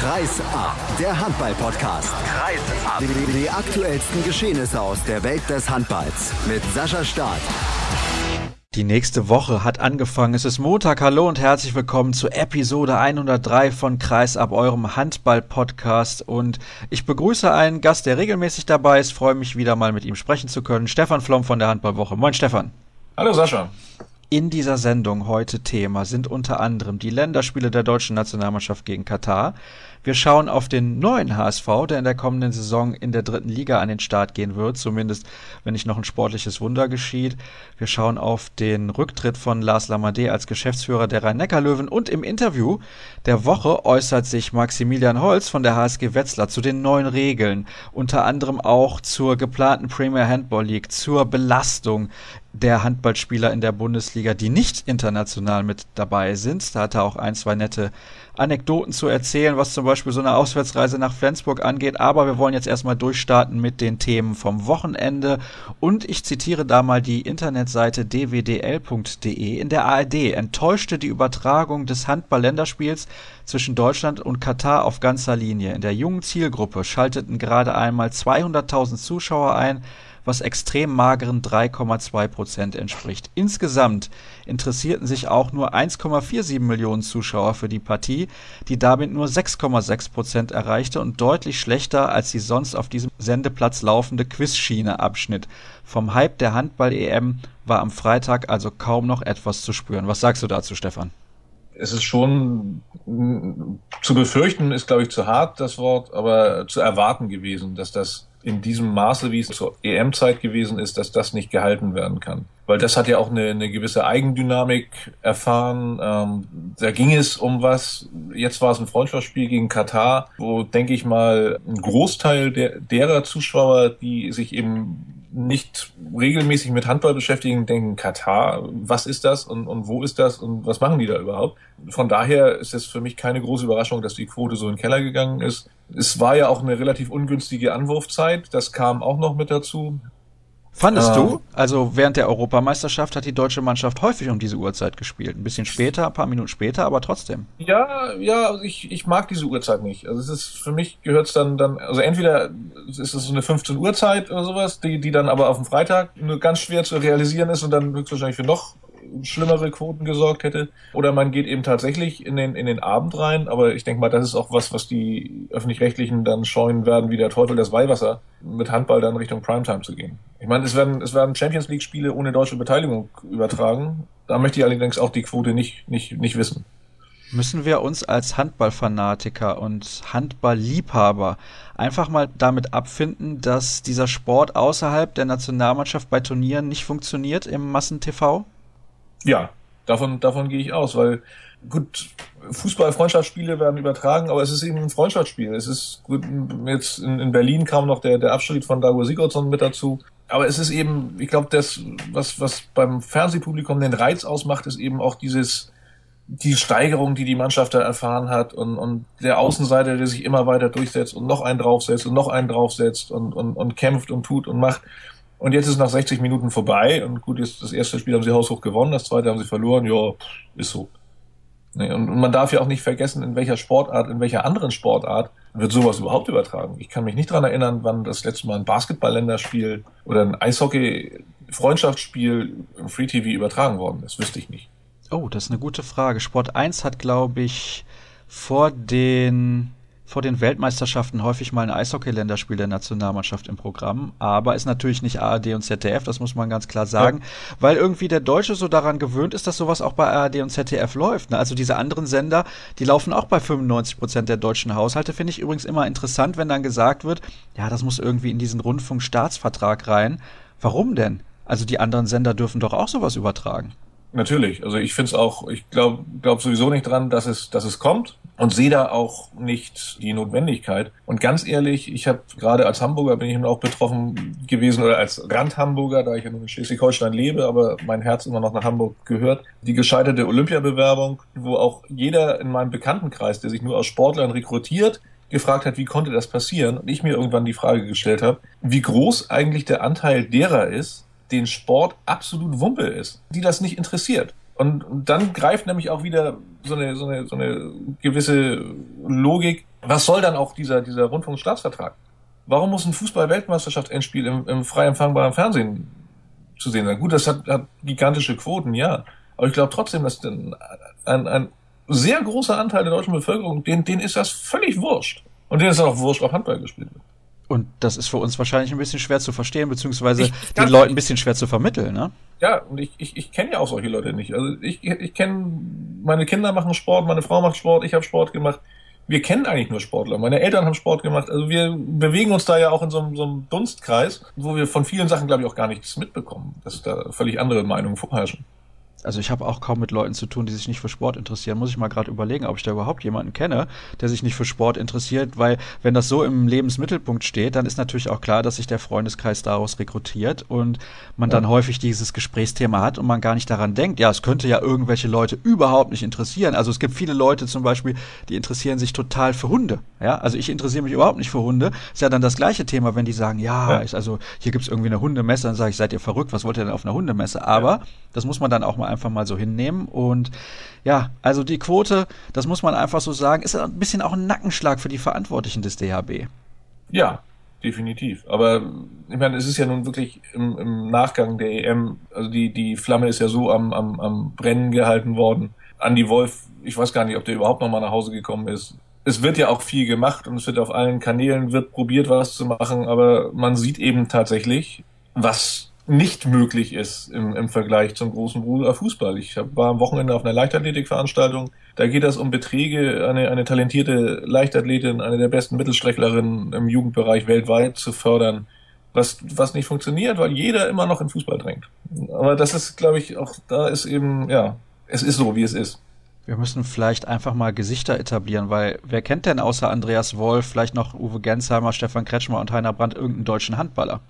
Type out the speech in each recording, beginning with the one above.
Kreis ab, der Handball-Podcast. Kreis ab. Die, die aktuellsten Geschehnisse aus der Welt des Handballs mit Sascha Staat. Die nächste Woche hat angefangen. Es ist Montag. Hallo und herzlich willkommen zu Episode 103 von Kreis ab eurem Handball-Podcast. Und ich begrüße einen Gast, der regelmäßig dabei ist. Freue mich wieder mal mit ihm sprechen zu können. Stefan Flom von der Handballwoche. Moin, Stefan. Hallo, Sascha. In dieser Sendung heute Thema sind unter anderem die Länderspiele der deutschen Nationalmannschaft gegen Katar. Wir schauen auf den neuen HSV, der in der kommenden Saison in der dritten Liga an den Start gehen wird, zumindest wenn nicht noch ein sportliches Wunder geschieht. Wir schauen auf den Rücktritt von Lars Lamadé als Geschäftsführer der Rhein-Neckar-Löwen und im Interview der Woche äußert sich Maximilian Holz von der HSG Wetzlar zu den neuen Regeln, unter anderem auch zur geplanten Premier Handball League, zur Belastung der Handballspieler in der Bundesliga, die nicht international mit dabei sind. Da hat er auch ein, zwei nette Anekdoten zu erzählen, was zum Beispiel so eine Auswärtsreise nach Flensburg angeht. Aber wir wollen jetzt erstmal durchstarten mit den Themen vom Wochenende. Und ich zitiere da mal die Internetseite dwdl.de. In der ARD enttäuschte die Übertragung des Handball-Länderspiels zwischen Deutschland und Katar auf ganzer Linie. In der jungen Zielgruppe schalteten gerade einmal 200.000 Zuschauer ein was extrem mageren 3,2 Prozent entspricht. Insgesamt interessierten sich auch nur 1,47 Millionen Zuschauer für die Partie, die damit nur 6,6 Prozent erreichte und deutlich schlechter als die sonst auf diesem Sendeplatz laufende Quizschiene abschnitt. Vom Hype der Handball-EM war am Freitag also kaum noch etwas zu spüren. Was sagst du dazu, Stefan? es ist schon zu befürchten, ist glaube ich zu hart das Wort, aber zu erwarten gewesen, dass das in diesem Maße, wie es zur EM-Zeit gewesen ist, dass das nicht gehalten werden kann. Weil das hat ja auch eine, eine gewisse Eigendynamik erfahren. Ähm, da ging es um was. Jetzt war es ein Freundschaftsspiel gegen Katar, wo, denke ich mal, ein Großteil der, derer Zuschauer, die sich eben nicht regelmäßig mit Handball beschäftigen, denken, Katar, was ist das und, und wo ist das und was machen die da überhaupt? Von daher ist es für mich keine große Überraschung, dass die Quote so in den Keller gegangen ist. Es war ja auch eine relativ ungünstige Anwurfzeit, das kam auch noch mit dazu. Fandest ähm, du? Also während der Europameisterschaft hat die deutsche Mannschaft häufig um diese Uhrzeit gespielt. Ein bisschen später, ein paar Minuten später, aber trotzdem. Ja, ja, also ich, ich mag diese Uhrzeit nicht. Also es ist für mich gehört es dann dann, also entweder ist es so eine 15 Uhr Zeit oder sowas, die, die dann aber auf dem Freitag nur ganz schwer zu realisieren ist und dann höchstwahrscheinlich für noch schlimmere Quoten gesorgt hätte. Oder man geht eben tatsächlich in den, in den Abend rein. Aber ich denke mal, das ist auch was, was die Öffentlich-Rechtlichen dann scheuen werden, wie der Teufel das Weihwasser, mit Handball dann Richtung Primetime zu gehen. Ich meine, es werden, es werden Champions League-Spiele ohne deutsche Beteiligung übertragen. Da möchte ich allerdings auch die Quote nicht, nicht, nicht wissen. Müssen wir uns als Handballfanatiker und Handballliebhaber einfach mal damit abfinden, dass dieser Sport außerhalb der Nationalmannschaft bei Turnieren nicht funktioniert im Massentv? Ja, davon, davon gehe ich aus, weil gut, Fußball-Freundschaftsspiele werden übertragen, aber es ist eben ein Freundschaftsspiel. Es ist gut, jetzt in, in Berlin kam noch der, der Abschied von Dago Sigurdsson mit dazu. Aber es ist eben, ich glaube, das, was, was beim Fernsehpublikum den Reiz ausmacht, ist eben auch dieses, die Steigerung, die die Mannschaft da erfahren hat und, und der Außenseiter, der sich immer weiter durchsetzt und noch einen draufsetzt und noch einen draufsetzt und, und, und kämpft und tut und macht. Und jetzt ist nach 60 Minuten vorbei und gut, jetzt das erste Spiel haben sie haushoch gewonnen, das zweite haben sie verloren, ja, ist so. Und man darf ja auch nicht vergessen, in welcher Sportart, in welcher anderen Sportart wird sowas überhaupt übertragen. Ich kann mich nicht dran erinnern, wann das letzte Mal ein Basketball-Länderspiel oder ein Eishockey-Freundschaftsspiel im Free TV übertragen worden ist. Wüsste ich nicht. Oh, das ist eine gute Frage. Sport 1 hat, glaube ich, vor den vor den Weltmeisterschaften häufig mal ein Eishockey-Länderspiel der Nationalmannschaft im Programm, aber ist natürlich nicht ARD und ZDF, das muss man ganz klar sagen, ja. weil irgendwie der Deutsche so daran gewöhnt ist, dass sowas auch bei ARD und ZDF läuft. Ne? Also diese anderen Sender, die laufen auch bei 95 Prozent der deutschen Haushalte, finde ich übrigens immer interessant, wenn dann gesagt wird, ja, das muss irgendwie in diesen Rundfunkstaatsvertrag rein. Warum denn? Also die anderen Sender dürfen doch auch sowas übertragen. Natürlich. Also ich finde es auch, ich glaube glaub sowieso nicht dran, dass es, dass es kommt und sehe da auch nicht die Notwendigkeit. Und ganz ehrlich, ich habe gerade als Hamburger bin ich auch betroffen gewesen oder als Rand-Hamburger, da ich in Schleswig-Holstein lebe, aber mein Herz immer noch nach Hamburg gehört. Die gescheiterte Olympiabewerbung, wo auch jeder in meinem Bekanntenkreis, der sich nur aus Sportlern rekrutiert, gefragt hat, wie konnte das passieren? Und ich mir irgendwann die Frage gestellt habe, wie groß eigentlich der Anteil derer ist, den Sport absolut Wumpe ist, die das nicht interessiert. Und, dann greift nämlich auch wieder so eine, so eine, so eine gewisse Logik. was soll dann auch dieser, dieser Rundfunkstaatsvertrag? Warum muss ein Fußball-Weltmeisterschaft-Endspiel im, im frei empfangbaren Fernsehen zu sehen sein? Gut, das hat, hat gigantische Quoten, ja. Aber ich glaube trotzdem, dass ein, ein, ein sehr großer Anteil der deutschen Bevölkerung, denen, denen ist das völlig wurscht. Und denen ist auch wurscht, ob Handball gespielt wird. Und das ist für uns wahrscheinlich ein bisschen schwer zu verstehen, beziehungsweise ich, den Leuten ein bisschen schwer zu vermitteln, ne? Ja, und ich, ich, ich kenne ja auch solche Leute nicht. Also ich, ich kenne, meine Kinder machen Sport, meine Frau macht Sport, ich habe Sport gemacht. Wir kennen eigentlich nur Sportler. Meine Eltern haben Sport gemacht. Also wir bewegen uns da ja auch in so, so einem Dunstkreis, wo wir von vielen Sachen, glaube ich, auch gar nichts mitbekommen, dass da völlig andere Meinungen vorherrschen also ich habe auch kaum mit Leuten zu tun, die sich nicht für Sport interessieren. Muss ich mal gerade überlegen, ob ich da überhaupt jemanden kenne, der sich nicht für Sport interessiert, weil wenn das so im Lebensmittelpunkt steht, dann ist natürlich auch klar, dass sich der Freundeskreis daraus rekrutiert und man ja. dann häufig dieses Gesprächsthema hat und man gar nicht daran denkt, ja, es könnte ja irgendwelche Leute überhaupt nicht interessieren. Also es gibt viele Leute zum Beispiel, die interessieren sich total für Hunde. Ja, also ich interessiere mich überhaupt nicht für Hunde. Ist ja dann das gleiche Thema, wenn die sagen, ja, ja. Ist also hier gibt's irgendwie eine Hundemesse, dann sage ich, seid ihr verrückt, was wollt ihr denn auf einer Hundemesse? Aber ja. das muss man dann auch mal einfach mal so hinnehmen. Und ja, also die Quote, das muss man einfach so sagen, ist ein bisschen auch ein Nackenschlag für die Verantwortlichen des DHB. Ja, definitiv. Aber ich meine, es ist ja nun wirklich im, im Nachgang der EM, also die, die Flamme ist ja so am, am, am Brennen gehalten worden. Andy Wolf, ich weiß gar nicht, ob der überhaupt noch mal nach Hause gekommen ist. Es wird ja auch viel gemacht und es wird auf allen Kanälen wird probiert, was zu machen, aber man sieht eben tatsächlich, was nicht möglich ist im, im Vergleich zum großen Bruder Fußball. Ich hab, war am Wochenende auf einer Leichtathletikveranstaltung. Da geht es um Beträge, eine, eine talentierte Leichtathletin, eine der besten Mittelstrecklerinnen im Jugendbereich weltweit zu fördern, was, was nicht funktioniert, weil jeder immer noch in Fußball drängt. Aber das ist, glaube ich, auch da ist eben, ja, es ist so, wie es ist. Wir müssen vielleicht einfach mal Gesichter etablieren, weil wer kennt denn außer Andreas Wolf, vielleicht noch Uwe Gensheimer, Stefan Kretschmer und Heiner Brandt irgendeinen deutschen Handballer?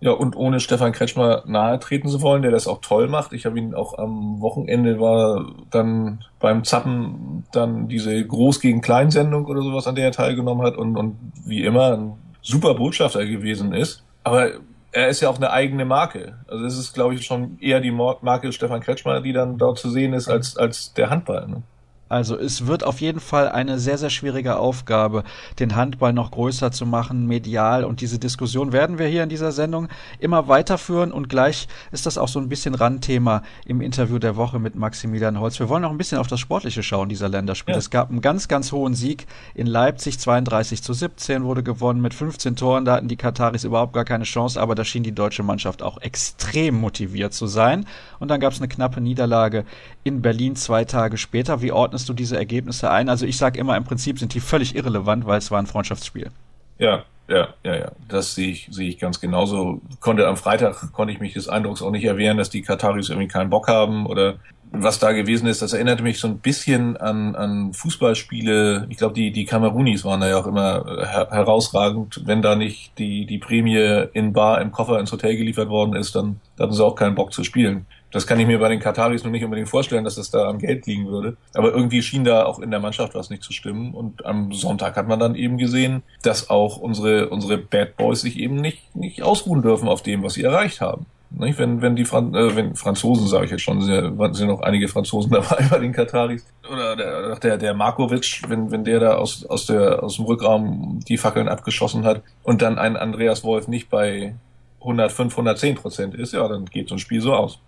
Ja, und ohne Stefan Kretschmer nahe treten zu wollen, der das auch toll macht. Ich habe ihn auch am Wochenende war dann beim Zappen dann diese Groß gegen Kleinsendung oder sowas, an der er teilgenommen hat und, und wie immer ein super Botschafter gewesen ist. Aber er ist ja auch eine eigene Marke. Also es ist, glaube ich, schon eher die Marke Stefan Kretschmer, die dann dort zu sehen ist, als, als der Handball. Ne? Also es wird auf jeden Fall eine sehr, sehr schwierige Aufgabe, den Handball noch größer zu machen, medial. Und diese Diskussion werden wir hier in dieser Sendung immer weiterführen. Und gleich ist das auch so ein bisschen Randthema im Interview der Woche mit Maximilian Holz. Wir wollen noch ein bisschen auf das Sportliche schauen, dieser Länderspiel. Ja. Es gab einen ganz, ganz hohen Sieg in Leipzig. 32 zu 17 wurde gewonnen mit 15 Toren. Da hatten die Kataris überhaupt gar keine Chance. Aber da schien die deutsche Mannschaft auch extrem motiviert zu sein. Und dann gab es eine knappe Niederlage in Berlin zwei Tage später. Wie ordnest du diese Ergebnisse ein? Also ich sage immer, im Prinzip sind die völlig irrelevant, weil es war ein Freundschaftsspiel. Ja, ja, ja, ja. Das sehe ich, sehe ich ganz genauso. Konnte am Freitag konnte ich mich des Eindrucks auch nicht erwehren, dass die Kataris irgendwie keinen Bock haben oder was da gewesen ist. Das erinnerte mich so ein bisschen an, an Fußballspiele. Ich glaube, die, die Kamerunis waren da ja auch immer her herausragend. Wenn da nicht die, die Prämie in Bar im Koffer ins Hotel geliefert worden ist, dann, dann hatten sie auch keinen Bock zu spielen. Das kann ich mir bei den Kataris noch nicht unbedingt vorstellen, dass das da am Geld liegen würde. Aber irgendwie schien da auch in der Mannschaft was nicht zu stimmen. Und am Sonntag hat man dann eben gesehen, dass auch unsere, unsere Bad Boys sich eben nicht, nicht ausruhen dürfen auf dem, was sie erreicht haben. Nicht? Wenn, wenn die Fran äh, wenn Franzosen, sage ich jetzt schon, sind ja, noch einige Franzosen dabei bei den Kataris. Oder der, der, der Markovic, wenn, wenn der da aus, aus, der, aus dem Rückraum die Fackeln abgeschossen hat und dann ein Andreas Wolf nicht bei 105, 110 Prozent ist, ja, dann geht so ein Spiel so aus.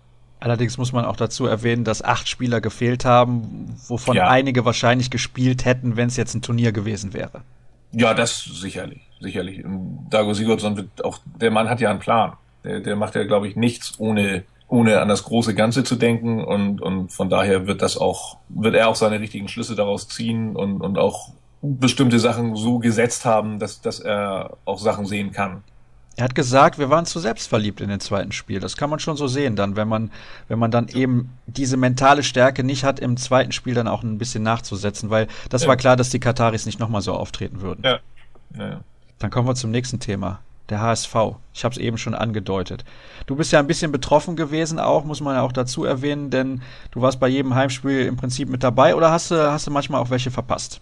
Allerdings muss man auch dazu erwähnen, dass acht Spieler gefehlt haben, wovon ja. einige wahrscheinlich gespielt hätten, wenn es jetzt ein Turnier gewesen wäre. Ja, das sicherlich, sicherlich. Dago Sigurdsson wird auch, der Mann hat ja einen Plan. Der, der macht ja, glaube ich, nichts ohne ohne an das große Ganze zu denken und, und von daher wird das auch, wird er auch seine richtigen Schlüsse daraus ziehen und, und auch bestimmte Sachen so gesetzt haben, dass, dass er auch Sachen sehen kann. Er hat gesagt, wir waren zu selbstverliebt in den zweiten Spiel. Das kann man schon so sehen, dann, wenn man, wenn man dann eben diese mentale Stärke nicht hat, im zweiten Spiel dann auch ein bisschen nachzusetzen, weil das ja. war klar, dass die Kataris nicht nochmal so auftreten würden. Ja. ja. Dann kommen wir zum nächsten Thema. Der HSV. Ich habe es eben schon angedeutet. Du bist ja ein bisschen betroffen gewesen, auch, muss man ja auch dazu erwähnen, denn du warst bei jedem Heimspiel im Prinzip mit dabei oder hast du, hast du manchmal auch welche verpasst?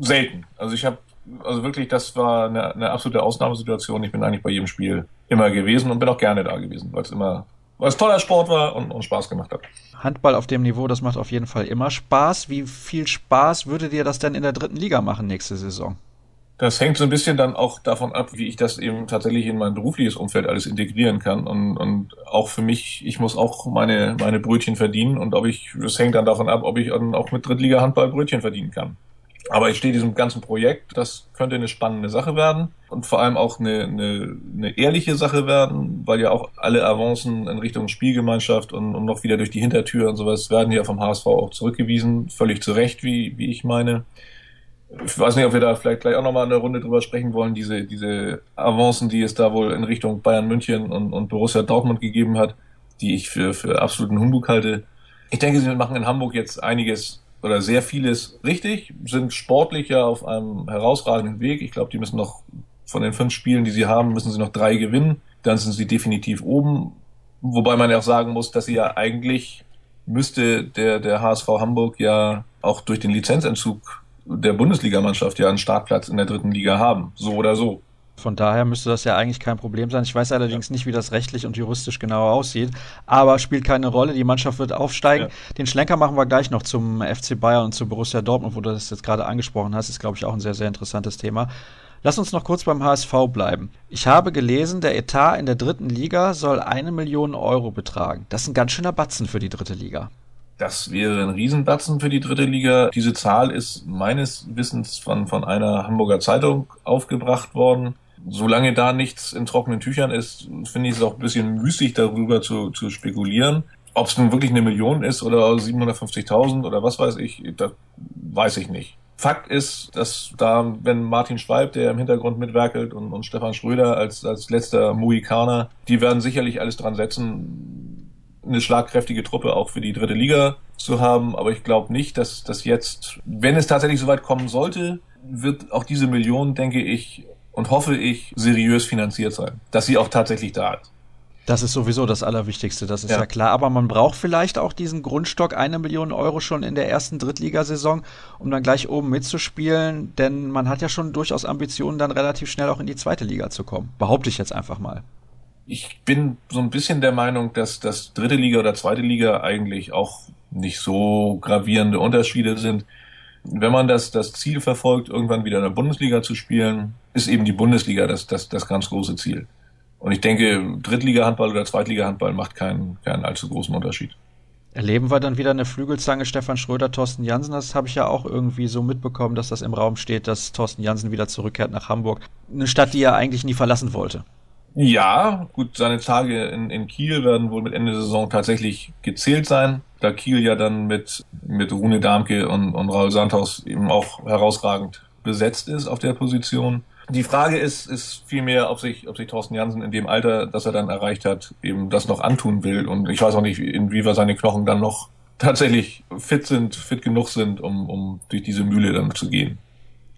Selten. Also ich habe also wirklich, das war eine, eine absolute Ausnahmesituation. Ich bin eigentlich bei jedem Spiel immer gewesen und bin auch gerne da gewesen, weil es immer, weil es toller Sport war und, und Spaß gemacht hat. Handball auf dem Niveau, das macht auf jeden Fall immer Spaß. Wie viel Spaß würde dir das denn in der dritten Liga machen nächste Saison? Das hängt so ein bisschen dann auch davon ab, wie ich das eben tatsächlich in mein berufliches Umfeld alles integrieren kann. Und, und auch für mich, ich muss auch meine, meine Brötchen verdienen. Und ob ich, das hängt dann davon ab, ob ich dann auch mit Drittliga-Handball Brötchen verdienen kann. Aber ich stehe diesem ganzen Projekt, das könnte eine spannende Sache werden und vor allem auch eine, eine, eine ehrliche Sache werden, weil ja auch alle Avancen in Richtung Spielgemeinschaft und, und noch wieder durch die Hintertür und sowas werden ja vom HSV auch zurückgewiesen, völlig zu Recht, wie, wie ich meine. Ich weiß nicht, ob wir da vielleicht gleich auch nochmal eine Runde drüber sprechen wollen, diese, diese Avancen, die es da wohl in Richtung Bayern München und, und Borussia Dortmund gegeben hat, die ich für, für absoluten Humbug halte. Ich denke, sie machen in Hamburg jetzt einiges oder sehr vieles richtig, sind sportlich ja auf einem herausragenden Weg. Ich glaube, die müssen noch von den fünf Spielen, die sie haben, müssen sie noch drei gewinnen. Dann sind sie definitiv oben. Wobei man ja auch sagen muss, dass sie ja eigentlich müsste der, der HSV Hamburg ja auch durch den Lizenzentzug der Bundesligamannschaft ja einen Startplatz in der dritten Liga haben. So oder so. Von daher müsste das ja eigentlich kein Problem sein. Ich weiß allerdings nicht, wie das rechtlich und juristisch genau aussieht, aber spielt keine Rolle. Die Mannschaft wird aufsteigen. Ja. Den Schlenker machen wir gleich noch zum FC Bayern und zu Borussia Dortmund, wo du das jetzt gerade angesprochen hast. Ist, glaube ich, auch ein sehr, sehr interessantes Thema. Lass uns noch kurz beim HSV bleiben. Ich habe gelesen, der Etat in der dritten Liga soll eine Million Euro betragen. Das ist ein ganz schöner Batzen für die dritte Liga. Das wäre ein Riesenbatzen für die dritte Liga. Diese Zahl ist meines Wissens von, von einer Hamburger Zeitung aufgebracht worden solange da nichts in trockenen Tüchern ist, finde ich es auch ein bisschen müßig, darüber zu, zu spekulieren. Ob es nun wirklich eine Million ist oder 750.000 oder was weiß ich, das weiß ich nicht. Fakt ist, dass da, wenn Martin Schweib, der im Hintergrund mitwerkelt, und, und Stefan Schröder als, als letzter Mohikaner, die werden sicherlich alles dran setzen, eine schlagkräftige Truppe auch für die dritte Liga zu haben. Aber ich glaube nicht, dass das jetzt, wenn es tatsächlich so weit kommen sollte, wird auch diese Million, denke ich, und hoffe ich, seriös finanziert sein. Dass sie auch tatsächlich da ist. Das ist sowieso das Allerwichtigste, das ist ja. ja. klar. Aber man braucht vielleicht auch diesen Grundstock, eine Million Euro schon in der ersten Drittligasaison, um dann gleich oben mitzuspielen. Denn man hat ja schon durchaus Ambitionen, dann relativ schnell auch in die zweite Liga zu kommen. Behaupte ich jetzt einfach mal. Ich bin so ein bisschen der Meinung, dass das dritte Liga oder zweite Liga eigentlich auch nicht so gravierende Unterschiede sind wenn man das, das Ziel verfolgt, irgendwann wieder in der Bundesliga zu spielen, ist eben die Bundesliga das, das, das ganz große Ziel. Und ich denke, Drittliga-Handball oder Zweitliga-Handball macht keinen, keinen allzu großen Unterschied. Erleben wir dann wieder eine Flügelzange Stefan Schröder, Thorsten Jansen? Das habe ich ja auch irgendwie so mitbekommen, dass das im Raum steht, dass Thorsten Jansen wieder zurückkehrt nach Hamburg. Eine Stadt, die er eigentlich nie verlassen wollte. Ja, gut, seine Tage in, in Kiel werden wohl mit Ende der Saison tatsächlich gezählt sein, da Kiel ja dann mit, mit Rune Darmke und, und Raul Sandhaus eben auch herausragend besetzt ist auf der Position. Die Frage ist, ist vielmehr, ob sich, ob sich Thorsten Jansen in dem Alter, das er dann erreicht hat, eben das noch antun will. Und ich weiß auch nicht, inwieweit seine Knochen dann noch tatsächlich fit sind, fit genug sind, um, um durch diese Mühle dann zu gehen.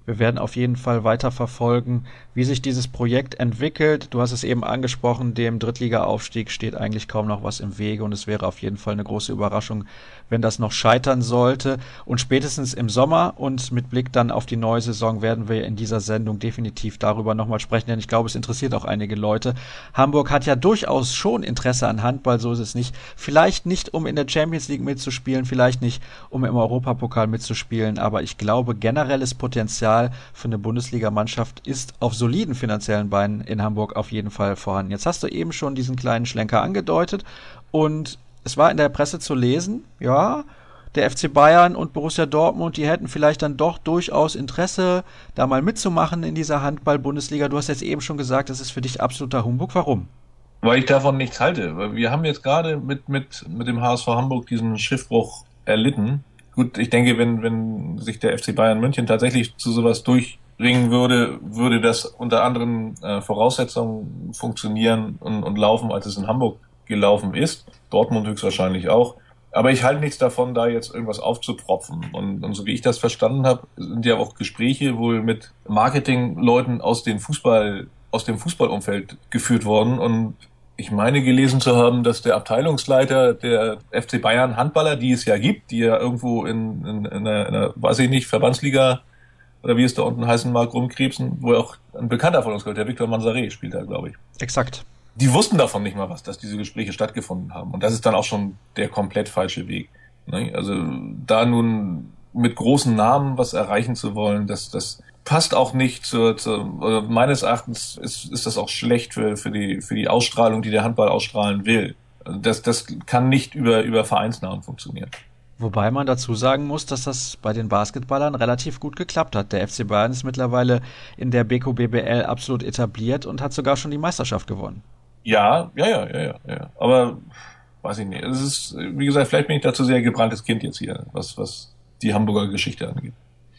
Wir werden auf jeden Fall weiter verfolgen, wie sich dieses Projekt entwickelt. Du hast es eben angesprochen, dem Drittliga-Aufstieg steht eigentlich kaum noch was im Wege und es wäre auf jeden Fall eine große Überraschung, wenn das noch scheitern sollte. Und spätestens im Sommer und mit Blick dann auf die neue Saison werden wir in dieser Sendung definitiv darüber nochmal sprechen, denn ich glaube, es interessiert auch einige Leute. Hamburg hat ja durchaus schon Interesse an Handball, so ist es nicht. Vielleicht nicht, um in der Champions League mitzuspielen, vielleicht nicht, um im Europapokal mitzuspielen, aber ich glaube, generelles Potenzial für eine Bundesligamannschaft ist auf soliden finanziellen Beinen in Hamburg auf jeden Fall vorhanden. Jetzt hast du eben schon diesen kleinen Schlenker angedeutet und es war in der Presse zu lesen, ja, der FC Bayern und Borussia Dortmund, die hätten vielleicht dann doch durchaus Interesse, da mal mitzumachen in dieser Handball-Bundesliga. Du hast jetzt eben schon gesagt, das ist für dich absoluter Humbug. Warum? Weil ich davon nichts halte. Wir haben jetzt gerade mit, mit, mit dem HSV Hamburg diesen Schiffbruch erlitten. Gut, ich denke, wenn, wenn sich der FC Bayern München tatsächlich zu sowas durchringen würde, würde das unter anderen äh, Voraussetzungen funktionieren und, und laufen, als es in Hamburg gelaufen ist. Dortmund höchstwahrscheinlich auch. Aber ich halte nichts davon, da jetzt irgendwas aufzupropfen. Und, und so wie ich das verstanden habe, sind ja auch Gespräche wohl mit Marketingleuten aus dem Fußball, aus dem Fußballumfeld geführt worden. Und ich meine gelesen zu haben, dass der Abteilungsleiter der FC Bayern Handballer, die es ja gibt, die ja irgendwo in, in, in, einer, in einer, weiß ich nicht, Verbandsliga oder wie es da unten heißen mag, rumkrebsen, wo auch ein Bekannter von uns gehört, der Victor Manzaré spielt da, glaube ich. Exakt die wussten davon nicht mal was, dass diese Gespräche stattgefunden haben. Und das ist dann auch schon der komplett falsche Weg. Ne? Also da nun mit großen Namen was erreichen zu wollen, das, das passt auch nicht zur, zur meines Erachtens ist, ist das auch schlecht für, für, die, für die Ausstrahlung, die der Handball ausstrahlen will. Also das, das kann nicht über, über Vereinsnamen funktionieren. Wobei man dazu sagen muss, dass das bei den Basketballern relativ gut geklappt hat. Der FC Bayern ist mittlerweile in der Beko BBL absolut etabliert und hat sogar schon die Meisterschaft gewonnen. Ja, ja, ja, ja, ja, ja. Aber weiß ich nicht. Es ist, wie gesagt, vielleicht bin ich dazu sehr gebranntes Kind jetzt hier, was, was die Hamburger Geschichte angeht.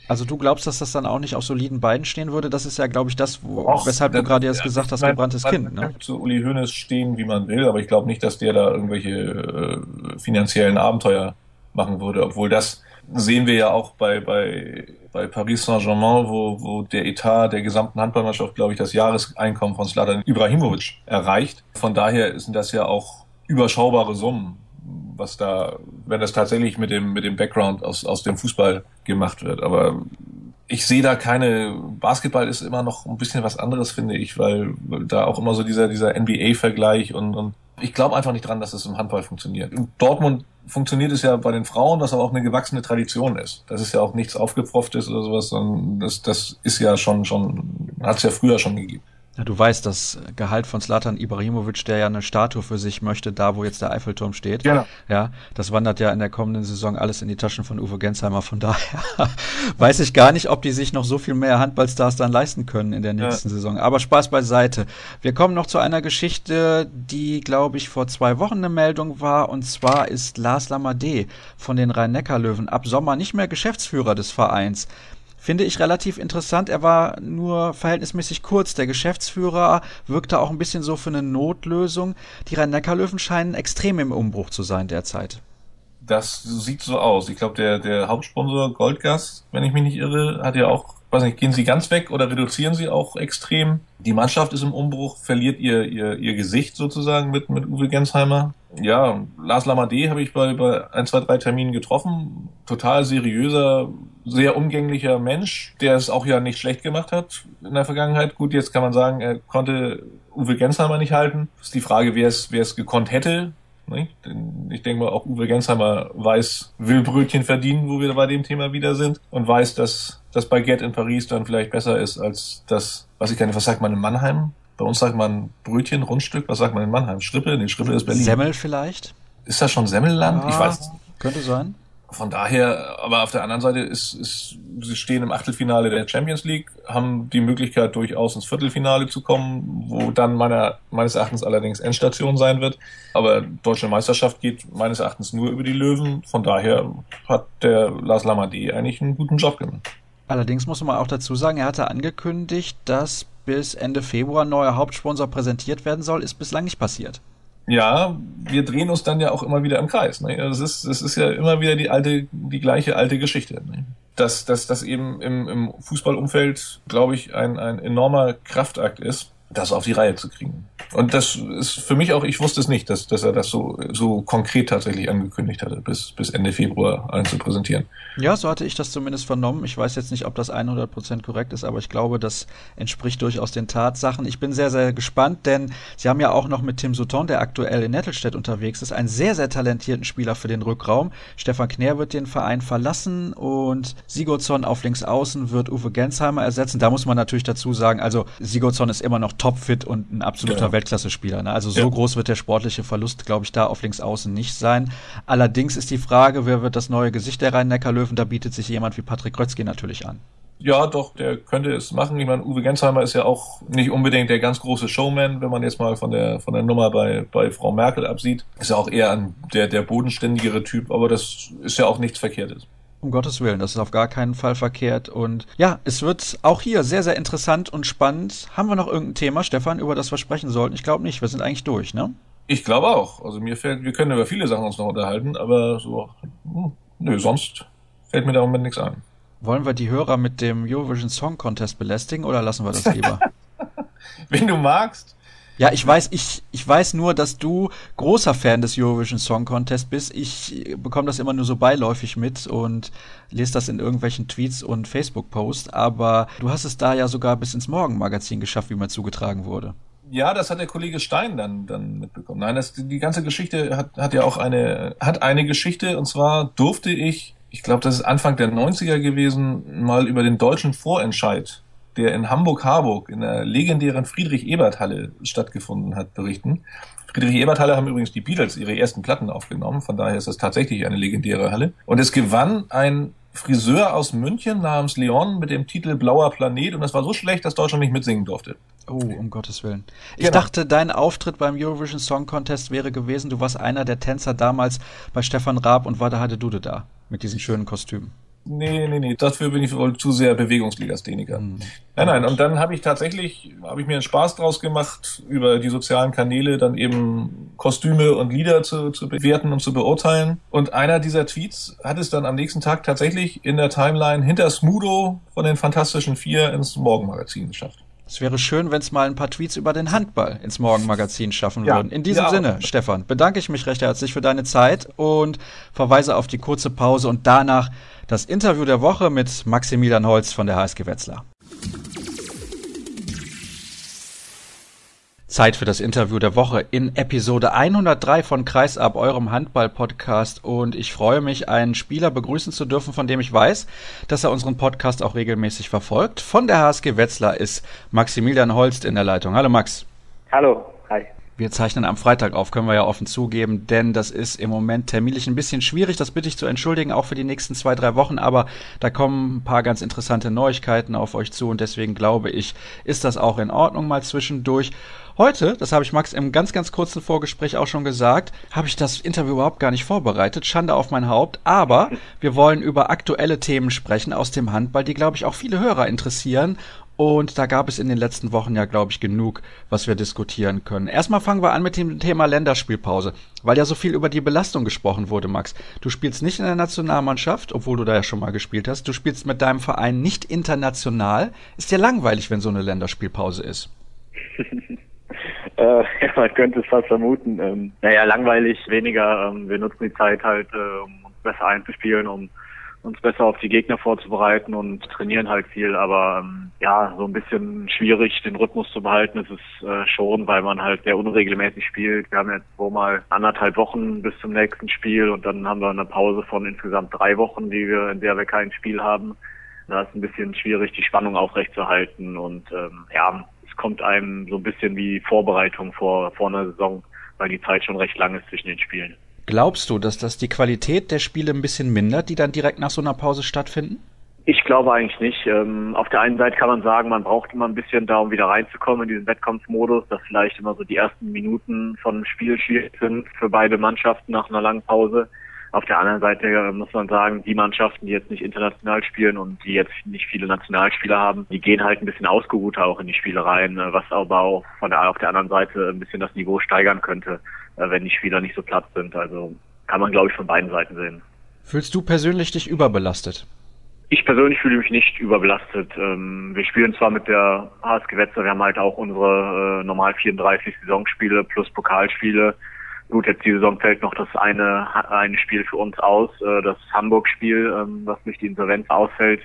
Also du glaubst, dass das dann auch nicht auf soliden Beinen stehen würde? Das ist ja, glaube ich, das, wo, Och, weshalb das, du gerade jetzt ja, gesagt hast, gebranntes man, Kind. Ne? Zu Uli Hoeneß stehen, wie man will, aber ich glaube nicht, dass der da irgendwelche äh, finanziellen Abenteuer machen würde, obwohl das sehen wir ja auch bei, bei, bei Paris Saint-Germain, wo, wo der Etat der gesamten Handballmannschaft, glaube ich, das Jahreseinkommen von Slatan Ibrahimovic erreicht. Von daher sind das ja auch überschaubare Summen, was da, wenn das tatsächlich mit dem, mit dem Background aus, aus dem Fußball gemacht wird. Aber ich sehe da keine, Basketball ist immer noch ein bisschen was anderes, finde ich, weil da auch immer so dieser, dieser NBA-Vergleich und, und ich glaube einfach nicht dran, dass es im Handball funktioniert. In Dortmund funktioniert es ja bei den Frauen, was aber auch eine gewachsene Tradition ist. Das ist ja auch nichts aufgepfropftes oder sowas, sondern das, das ist ja schon, schon, hat es ja früher schon gegeben. Ja, du weißt, das Gehalt von Slatan Ibrahimovic, der ja eine Statue für sich möchte, da wo jetzt der Eiffelturm steht. Genau. Ja, das wandert ja in der kommenden Saison alles in die Taschen von Uwe Gensheimer. Von daher weiß ich gar nicht, ob die sich noch so viel mehr Handballstars dann leisten können in der nächsten ja. Saison. Aber Spaß beiseite. Wir kommen noch zu einer Geschichte, die, glaube ich, vor zwei Wochen eine Meldung war. Und zwar ist Lars Lamadé von den Rhein-Neckar-Löwen ab Sommer nicht mehr Geschäftsführer des Vereins finde ich relativ interessant. Er war nur verhältnismäßig kurz. Der Geschäftsführer wirkte auch ein bisschen so für eine Notlösung. Die Rhein-Neckar-Löwen scheinen extrem im Umbruch zu sein derzeit. Das sieht so aus. Ich glaube, der, der Hauptsponsor Goldgas, wenn ich mich nicht irre, hat ja auch weiß nicht, gehen sie ganz weg oder reduzieren sie auch extrem? Die Mannschaft ist im Umbruch, verliert ihr, ihr, ihr Gesicht sozusagen mit, mit Uwe Gensheimer. Ja, Lars Lamadé habe ich bei, bei ein, zwei, drei Terminen getroffen. Total seriöser, sehr umgänglicher Mensch, der es auch ja nicht schlecht gemacht hat in der Vergangenheit. Gut, jetzt kann man sagen, er konnte Uwe Gensheimer nicht halten. Ist die Frage, wer es, wer es gekonnt hätte. Ich denke mal, auch Uwe Gensheimer weiß, will Brötchen verdienen, wo wir bei dem Thema wieder sind und weiß, dass das Baguette in Paris dann vielleicht besser ist als das, was ich kenne, was sagt man in Mannheim? Bei uns sagt man Brötchen, Rundstück, was sagt man in Mannheim? Schrippe? Nee, Schrippe ist Berlin. Semmel vielleicht? Ist das schon Semmelland? Ja, ich weiß. Könnte sein. Von daher, aber auf der anderen Seite ist, ist, sie stehen im Achtelfinale der Champions League, haben die Möglichkeit durchaus ins Viertelfinale zu kommen, wo dann meiner, meines Erachtens allerdings Endstation sein wird. Aber deutsche Meisterschaft geht meines Erachtens nur über die Löwen. Von daher hat der Lars Lamadé eigentlich einen guten Job gemacht. Allerdings muss man auch dazu sagen, er hatte angekündigt, dass bis Ende Februar ein neuer Hauptsponsor präsentiert werden soll, ist bislang nicht passiert ja, wir drehen uns dann ja auch immer wieder im Kreis. Ne? Das, ist, das ist ja immer wieder die alte, die gleiche alte Geschichte. Ne? Dass, das eben im, im Fußballumfeld, glaube ich, ein, ein enormer Kraftakt ist, das auf die Reihe zu kriegen. Und das ist für mich auch, ich wusste es nicht, dass, dass er das so, so konkret tatsächlich angekündigt hatte, bis, bis Ende Februar einzupräsentieren. Ja, so hatte ich das zumindest vernommen. Ich weiß jetzt nicht, ob das 100% korrekt ist, aber ich glaube, das entspricht durchaus den Tatsachen. Ich bin sehr, sehr gespannt, denn Sie haben ja auch noch mit Tim Sutton, der aktuell in Nettelstedt unterwegs ist, einen sehr, sehr talentierten Spieler für den Rückraum. Stefan Knär wird den Verein verlassen und Sigurdsson auf links außen wird Uwe Gensheimer ersetzen. Da muss man natürlich dazu sagen, also Sigurdsson ist immer noch topfit und ein absoluter genau. Weltklasse-Spieler. Ne? Also so ja. groß wird der sportliche Verlust, glaube ich, da auf links außen nicht sein. Allerdings ist die Frage, wer wird das neue Gesicht der Rhein-Neckar-Löwen? Da bietet sich jemand wie Patrick Krötzky natürlich an. Ja, doch, der könnte es machen. Ich meine, Uwe Gensheimer ist ja auch nicht unbedingt der ganz große Showman, wenn man jetzt mal von der von der Nummer bei bei Frau Merkel absieht. Ist ja auch eher ein, der der bodenständigere Typ, aber das ist ja auch nichts Verkehrtes. Um Gottes Willen, das ist auf gar keinen Fall verkehrt. Und ja, es wird auch hier sehr, sehr interessant und spannend. Haben wir noch irgendein Thema, Stefan, über das wir sprechen sollten? Ich glaube nicht, wir sind eigentlich durch, ne? Ich glaube auch. Also mir fällt, wir können über viele Sachen uns noch unterhalten, aber so, hm, nö, sonst fällt mir da im Moment nichts ein. Wollen wir die Hörer mit dem Eurovision Song Contest belästigen oder lassen wir das lieber? Wenn du magst. Ja, ich weiß, ich, ich weiß nur, dass du großer Fan des Eurovision Song Contest bist. Ich bekomme das immer nur so beiläufig mit und lese das in irgendwelchen Tweets und Facebook-Posts, aber du hast es da ja sogar bis ins Morgenmagazin geschafft, wie mir zugetragen wurde. Ja, das hat der Kollege Stein dann, dann mitbekommen. Nein, das, die ganze Geschichte hat, hat ja auch eine, hat eine Geschichte und zwar durfte ich, ich glaube, das ist Anfang der 90er gewesen, mal über den deutschen Vorentscheid, der in Hamburg-Harburg in der legendären Friedrich-Ebert-Halle stattgefunden hat, berichten. Friedrich-Ebert-Halle haben übrigens die Beatles ihre ersten Platten aufgenommen, von daher ist das tatsächlich eine legendäre Halle. Und es gewann ein Friseur aus München namens Leon mit dem Titel Blauer Planet und das war so schlecht, dass Deutschland nicht mitsingen durfte. Oh, um Gottes Willen. Ich genau. dachte, dein Auftritt beim Eurovision Song Contest wäre gewesen, du warst einer der Tänzer damals bei Stefan Raab und Wada hatte Dude da mit diesen schönen Kostümen. Nee, nee, nee, dafür bin ich wohl zu sehr Bewegungslegastheniker. Hm. Nein, nein, und dann habe ich tatsächlich, habe ich mir einen Spaß draus gemacht, über die sozialen Kanäle dann eben Kostüme und Lieder zu, zu bewerten und zu beurteilen. Und einer dieser Tweets hat es dann am nächsten Tag tatsächlich in der Timeline hinter Smudo von den Fantastischen Vier ins Morgenmagazin geschafft. Es wäre schön, wenn es mal ein paar Tweets über den Handball ins Morgenmagazin schaffen ja. würden. In diesem ja. Sinne, Stefan, bedanke ich mich recht herzlich für deine Zeit und verweise auf die kurze Pause und danach das Interview der Woche mit Maximilian Holz von der HSG Wetzlar. Zeit für das Interview der Woche in Episode 103 von Kreisab, eurem Handball-Podcast. Und ich freue mich, einen Spieler begrüßen zu dürfen, von dem ich weiß, dass er unseren Podcast auch regelmäßig verfolgt. Von der HSG Wetzlar ist Maximilian Holst in der Leitung. Hallo Max. Hallo. Wir zeichnen am Freitag auf, können wir ja offen zugeben, denn das ist im Moment terminlich ein bisschen schwierig. Das bitte ich zu entschuldigen, auch für die nächsten zwei, drei Wochen. Aber da kommen ein paar ganz interessante Neuigkeiten auf euch zu und deswegen glaube ich, ist das auch in Ordnung mal zwischendurch. Heute, das habe ich Max im ganz, ganz kurzen Vorgespräch auch schon gesagt, habe ich das Interview überhaupt gar nicht vorbereitet. Schande auf mein Haupt. Aber wir wollen über aktuelle Themen sprechen aus dem Handball, die, glaube ich, auch viele Hörer interessieren. Und da gab es in den letzten Wochen ja, glaube ich, genug, was wir diskutieren können. Erstmal fangen wir an mit dem Thema Länderspielpause, weil ja so viel über die Belastung gesprochen wurde, Max. Du spielst nicht in der Nationalmannschaft, obwohl du da ja schon mal gespielt hast. Du spielst mit deinem Verein nicht international. Ist ja langweilig, wenn so eine Länderspielpause ist. äh, ja, man könnte es fast vermuten. Ähm, naja, langweilig weniger. Ähm, wir nutzen die Zeit halt, äh, um uns besser einzuspielen, um uns besser auf die Gegner vorzubereiten und trainieren halt viel. Aber ähm, ja, so ein bisschen schwierig, den Rhythmus zu behalten ist es äh, schon, weil man halt sehr unregelmäßig spielt. Wir haben jetzt so mal anderthalb Wochen bis zum nächsten Spiel und dann haben wir eine Pause von insgesamt drei Wochen, die wir, in der wir kein Spiel haben. Da ist ein bisschen schwierig, die Spannung aufrechtzuerhalten und ähm, ja, es kommt einem so ein bisschen wie Vorbereitung vor, vor einer Saison, weil die Zeit schon recht lang ist zwischen den Spielen. Glaubst du, dass das die Qualität der Spiele ein bisschen mindert, die dann direkt nach so einer Pause stattfinden? Ich glaube eigentlich nicht. Ähm, auf der einen Seite kann man sagen, man braucht immer ein bisschen da, um wieder reinzukommen in diesen Wettkampfmodus, dass vielleicht immer so die ersten Minuten von einem Spiel schwierig sind für beide Mannschaften nach einer langen Pause. Auf der anderen Seite äh, muss man sagen, die Mannschaften, die jetzt nicht international spielen und die jetzt nicht viele Nationalspieler haben, die gehen halt ein bisschen ausgeruhter auch in die Spiele rein, äh, was aber auch von der, auf der anderen Seite ein bisschen das Niveau steigern könnte, wenn die Spieler nicht so platt sind. Also kann man, glaube ich, von beiden Seiten sehen. Fühlst du persönlich dich überbelastet? Ich persönlich fühle mich nicht überbelastet. Ähm, wir spielen zwar mit der HSG Wetzlar, wir haben halt auch unsere normal 34 Saisonspiele plus Pokalspiele Gut, jetzt die Saison fällt noch das eine, eine Spiel für uns aus, äh, das Hamburg-Spiel, ähm, was durch die Insolvenz ausfällt.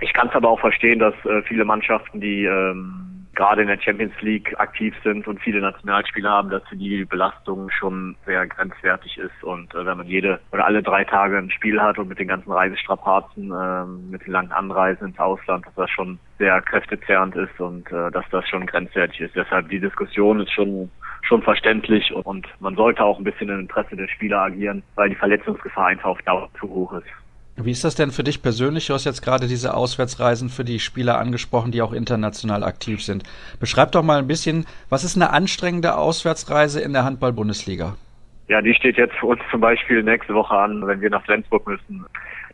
Ich kann es aber auch verstehen, dass äh, viele Mannschaften, die ähm, gerade in der Champions League aktiv sind und viele Nationalspiele haben, dass die Belastung schon sehr grenzwertig ist. Und äh, wenn man jede oder alle drei Tage ein Spiel hat und mit den ganzen Reisestrapazen, äh, mit den langen Anreisen ins Ausland, dass das schon sehr kräftezehrend ist und äh, dass das schon grenzwertig ist. Deshalb die Diskussion ist schon schon verständlich und man sollte auch ein bisschen im Interesse der Spieler agieren, weil die Verletzungsgefahr einfach auf Dauer zu hoch ist. Wie ist das denn für dich persönlich? Du hast jetzt gerade diese Auswärtsreisen für die Spieler angesprochen, die auch international aktiv sind. Beschreib doch mal ein bisschen, was ist eine anstrengende Auswärtsreise in der Handball-Bundesliga? Ja, die steht jetzt für uns zum Beispiel nächste Woche an, wenn wir nach Flensburg müssen.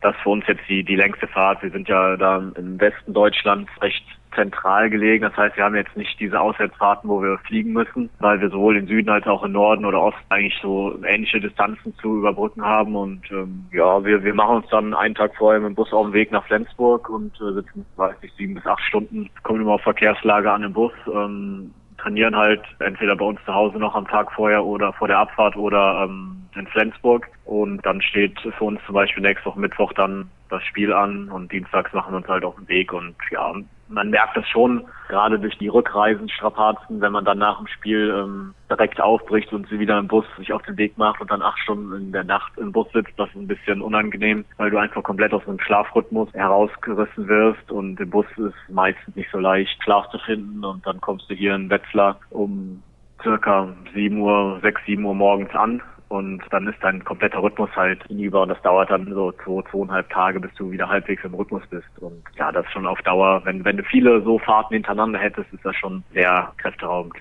Das ist für uns jetzt die, die längste Fahrt. Wir sind ja da im Westen Deutschlands recht zentral gelegen. Das heißt, wir haben jetzt nicht diese Auswärtsfahrten, wo wir fliegen müssen, weil wir sowohl in Süden als auch in Norden oder Osten eigentlich so ähnliche Distanzen zu überbrücken haben. Und ähm, ja, wir, wir machen uns dann einen Tag vorher mit dem Bus auf den Weg nach Flensburg und äh, sitzen, weiß ich, sieben bis acht Stunden, kommen immer auf Verkehrslage an im Bus. Ähm, trainieren halt entweder bei uns zu Hause noch am Tag vorher oder vor der Abfahrt oder ähm, in Flensburg. Und dann steht für uns zum Beispiel nächste Woche Mittwoch dann das Spiel an und dienstags machen wir uns halt auf den Weg und ja, man merkt das schon, gerade durch die Rückreisenstrapazen, wenn man dann nach dem Spiel ähm, direkt aufbricht und sie wieder im Bus sich auf den Weg macht und dann acht Stunden in der Nacht im Bus sitzt, das ist ein bisschen unangenehm, weil du einfach komplett aus einem Schlafrhythmus herausgerissen wirst und im Bus ist meistens nicht so leicht Schlaf zu finden und dann kommst du hier in Wetzlar um circa 7 Uhr, 6, 7 Uhr morgens an und dann ist dein kompletter Rhythmus halt hinüber und das dauert dann so zwei, zweieinhalb Tage, bis du wieder halbwegs im Rhythmus bist. Und ja, das ist schon auf Dauer, wenn, wenn du viele so Fahrten hintereinander hättest, ist das schon sehr kräfteraubend.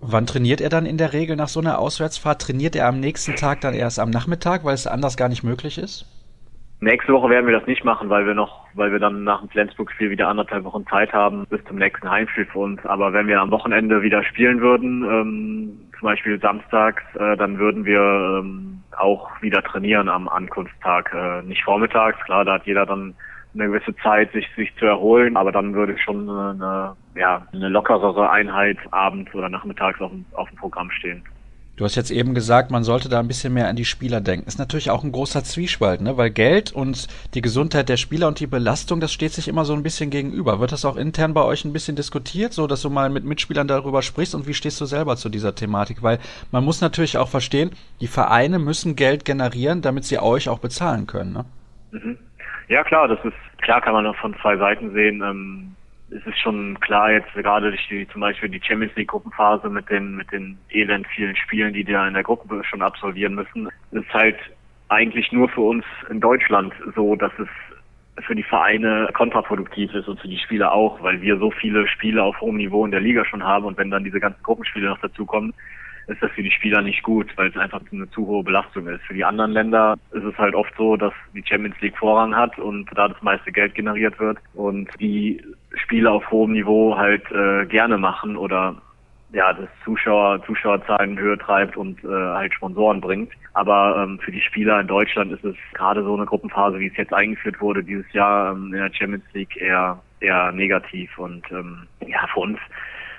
Wann trainiert er dann in der Regel nach so einer Auswärtsfahrt? Trainiert er am nächsten Tag dann erst am Nachmittag, weil es anders gar nicht möglich ist? Nächste Woche werden wir das nicht machen, weil wir noch, weil wir dann nach dem Flensburg-Spiel wieder anderthalb Wochen Zeit haben bis zum nächsten Heimspiel für uns. Aber wenn wir am Wochenende wieder spielen würden, ähm, zum Beispiel samstags, äh, dann würden wir ähm, auch wieder trainieren am Ankunftstag. Äh, nicht vormittags, klar, da hat jeder dann eine gewisse Zeit, sich, sich zu erholen, aber dann würde schon eine, ja, eine lockerere Einheit abends oder nachmittags auf dem, auf dem Programm stehen. Du hast jetzt eben gesagt, man sollte da ein bisschen mehr an die Spieler denken. Ist natürlich auch ein großer Zwiespalt, ne? weil Geld und die Gesundheit der Spieler und die Belastung, das steht sich immer so ein bisschen gegenüber. Wird das auch intern bei euch ein bisschen diskutiert, so dass du mal mit Mitspielern darüber sprichst und wie stehst du selber zu dieser Thematik? Weil man muss natürlich auch verstehen, die Vereine müssen Geld generieren, damit sie euch auch bezahlen können. Ne? Mhm. Ja klar, das ist klar, kann man noch von zwei Seiten sehen. Ähm es ist schon klar jetzt gerade durch die zum Beispiel die Champions League Gruppenphase mit den mit den elend vielen Spielen, die die ja in der Gruppe schon absolvieren müssen, ist halt eigentlich nur für uns in Deutschland so, dass es für die Vereine kontraproduktiv ist und für die Spieler auch, weil wir so viele Spiele auf hohem Niveau in der Liga schon haben und wenn dann diese ganzen Gruppenspiele noch dazukommen, ist das für die Spieler nicht gut, weil es einfach eine zu hohe Belastung ist. Für die anderen Länder ist es halt oft so, dass die Champions League Vorrang hat und da das meiste Geld generiert wird und die Spiele auf hohem Niveau halt äh, gerne machen oder ja, das Zuschauer, Zuschauerzahlen in Höhe treibt und äh, halt Sponsoren bringt. Aber ähm, für die Spieler in Deutschland ist es gerade so eine Gruppenphase, wie es jetzt eingeführt wurde, dieses Jahr ähm, in der Champions League eher eher negativ und ähm, ja, für uns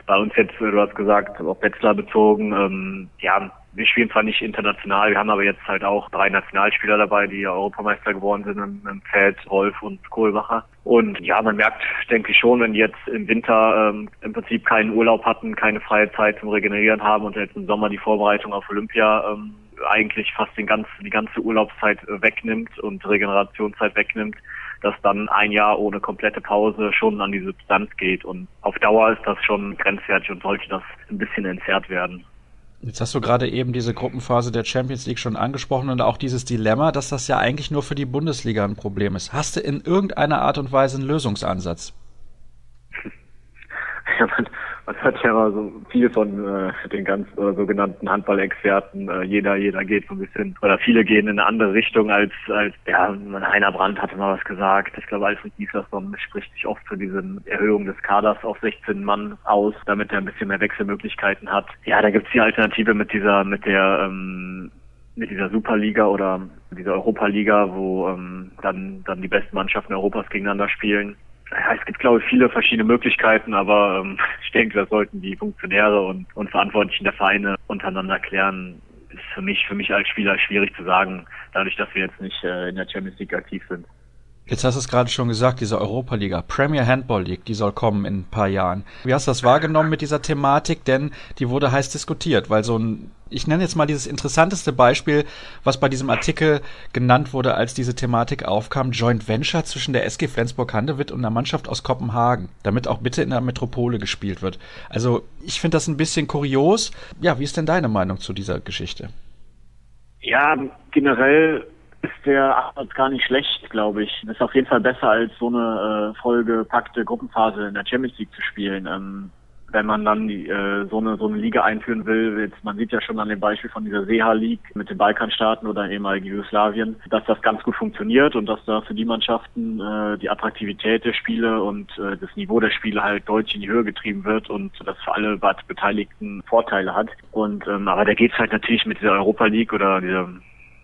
bei uns jetzt, du hast gesagt, auf Wetzlar bezogen, ähm, ja, wir spielen zwar nicht international, wir haben aber jetzt halt auch drei Nationalspieler dabei, die Europameister geworden sind im, im Feld, Rolf und Kohlbacher. Und ja, man merkt, denke ich schon, wenn die jetzt im Winter ähm, im Prinzip keinen Urlaub hatten, keine freie Zeit zum Regenerieren haben und jetzt im Sommer die Vorbereitung auf Olympia ähm, eigentlich fast den ganzen, die ganze Urlaubszeit äh, wegnimmt und Regenerationszeit wegnimmt, dass dann ein Jahr ohne komplette Pause schon an die Substanz geht. Und auf Dauer ist das schon grenzwertig und sollte das ein bisschen entzerrt werden. Jetzt hast du gerade eben diese Gruppenphase der Champions League schon angesprochen und auch dieses Dilemma, dass das ja eigentlich nur für die Bundesliga ein Problem ist. Hast du in irgendeiner Art und Weise einen Lösungsansatz? Ja, man, man hört ja so viel von äh, den ganz äh, sogenannten Handballexperten. Äh, jeder, jeder geht so ein bisschen, oder viele gehen in eine andere Richtung als, als ja, Heiner Brandt hatte mal was gesagt. Ich glaube, Alfred Gislason spricht sich oft für diese Erhöhung des Kaders auf 16 Mann aus, damit er ein bisschen mehr Wechselmöglichkeiten hat. Ja, da gibt's die Alternative mit dieser, mit der ähm, mit dieser Superliga oder dieser Europaliga, wo ähm, dann dann die besten Mannschaften Europas gegeneinander spielen ja, es gibt, glaube ich, viele verschiedene Möglichkeiten, aber ähm, ich denke, das sollten die Funktionäre und, und Verantwortlichen der Vereine untereinander klären. Ist für mich, für mich als Spieler schwierig zu sagen, dadurch, dass wir jetzt nicht äh, in der Champions League aktiv sind. Jetzt hast du es gerade schon gesagt, diese Europa-Liga, Premier Handball League, die soll kommen in ein paar Jahren. Wie hast du das wahrgenommen mit dieser Thematik? Denn die wurde heiß diskutiert, weil so ein, ich nenne jetzt mal dieses interessanteste Beispiel, was bei diesem Artikel genannt wurde, als diese Thematik aufkam, Joint Venture zwischen der SG Flensburg-Handewitt und der Mannschaft aus Kopenhagen, damit auch bitte in der Metropole gespielt wird. Also ich finde das ein bisschen kurios. Ja, wie ist denn deine Meinung zu dieser Geschichte? Ja, generell ist der Ansatz gar nicht schlecht, glaube ich. Ist auf jeden Fall besser als so eine äh, vollgepackte Gruppenphase in der Champions League zu spielen. Ähm, wenn man dann die, äh, so eine so eine Liga einführen will, jetzt, man sieht ja schon an dem Beispiel von dieser Seha League mit den Balkanstaaten oder ehemaligen Jugoslawien, dass das ganz gut funktioniert und dass da für die Mannschaften äh, die Attraktivität der Spiele und äh, das Niveau der Spiele halt deutlich in die Höhe getrieben wird und das für alle Beteiligten Vorteile hat. Und ähm, aber da geht's halt natürlich mit dieser Europa League oder dieser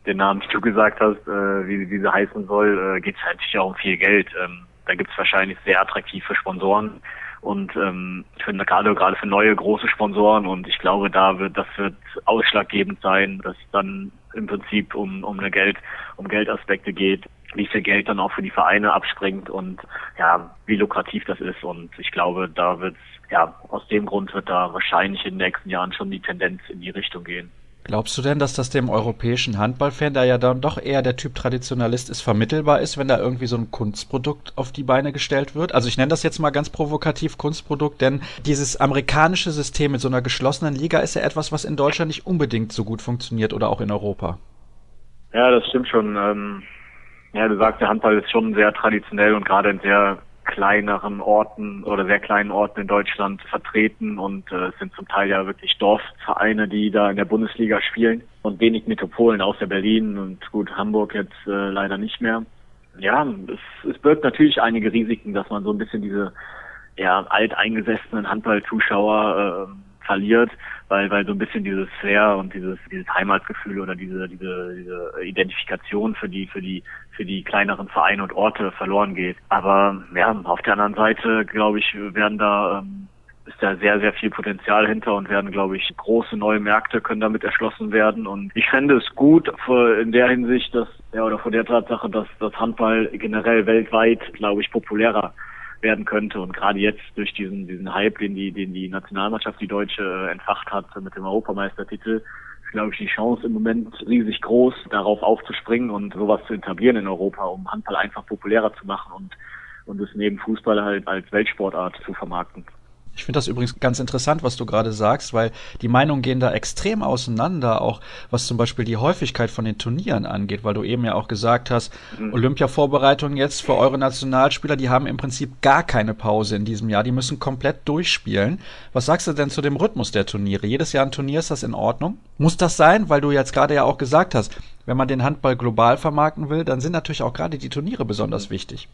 den Namen, die du gesagt hast, äh, wie, wie sie heißen soll, äh, geht es halt sicher um viel Geld. Ähm, da gibt es wahrscheinlich sehr attraktive Sponsoren und ähm, für, gerade gerade für neue große Sponsoren und ich glaube, da wird das wird ausschlaggebend sein, dass es dann im Prinzip um um eine Geld um Geldaspekte geht. wie viel Geld dann auch für die Vereine abspringt und ja, wie lukrativ das ist. Und ich glaube, da wird ja aus dem Grund wird da wahrscheinlich in den nächsten Jahren schon die Tendenz in die Richtung gehen. Glaubst du denn, dass das dem europäischen Handballfan, der ja dann doch eher der Typ Traditionalist ist, vermittelbar ist, wenn da irgendwie so ein Kunstprodukt auf die Beine gestellt wird? Also ich nenne das jetzt mal ganz provokativ Kunstprodukt, denn dieses amerikanische System mit so einer geschlossenen Liga ist ja etwas, was in Deutschland nicht unbedingt so gut funktioniert oder auch in Europa. Ja, das stimmt schon. Ähm, ja, du sagst, der Handball ist schon sehr traditionell und gerade in sehr kleineren Orten oder sehr kleinen Orten in Deutschland vertreten und äh, sind zum Teil ja wirklich Dorfvereine, die da in der Bundesliga spielen und wenig Metropolen außer Berlin und gut Hamburg jetzt äh, leider nicht mehr. Ja, es, es birgt natürlich einige Risiken, dass man so ein bisschen diese ja, alteingesessenen Handballzuschauer äh, verliert, weil weil so ein bisschen dieses Flair und dieses dieses Heimatgefühl oder diese diese diese Identifikation für die für die für die kleineren Vereine und Orte verloren geht. Aber ja, auf der anderen Seite glaube ich werden da ähm, ist da sehr, sehr viel Potenzial hinter und werden, glaube ich, große neue Märkte können damit erschlossen werden. Und ich fände es gut in der Hinsicht, dass, ja, oder vor der Tatsache, dass das Handball generell weltweit, glaube ich, populärer werden könnte. Und gerade jetzt durch diesen, diesen Hype, den die, den die Nationalmannschaft, die Deutsche, äh, entfacht hat mit dem Europameistertitel, ist, glaube ich, die Chance im Moment riesig groß, darauf aufzuspringen und sowas zu etablieren in Europa, um Handball einfach populärer zu machen und, und es neben Fußball halt als Weltsportart zu vermarkten. Ich finde das übrigens ganz interessant, was du gerade sagst, weil die Meinungen gehen da extrem auseinander, auch was zum Beispiel die Häufigkeit von den Turnieren angeht, weil du eben ja auch gesagt hast, mhm. Olympia-Vorbereitungen jetzt für eure Nationalspieler, die haben im Prinzip gar keine Pause in diesem Jahr, die müssen komplett durchspielen. Was sagst du denn zu dem Rhythmus der Turniere? Jedes Jahr ein Turnier, ist das in Ordnung? Muss das sein, weil du jetzt gerade ja auch gesagt hast, wenn man den Handball global vermarkten will, dann sind natürlich auch gerade die Turniere besonders wichtig.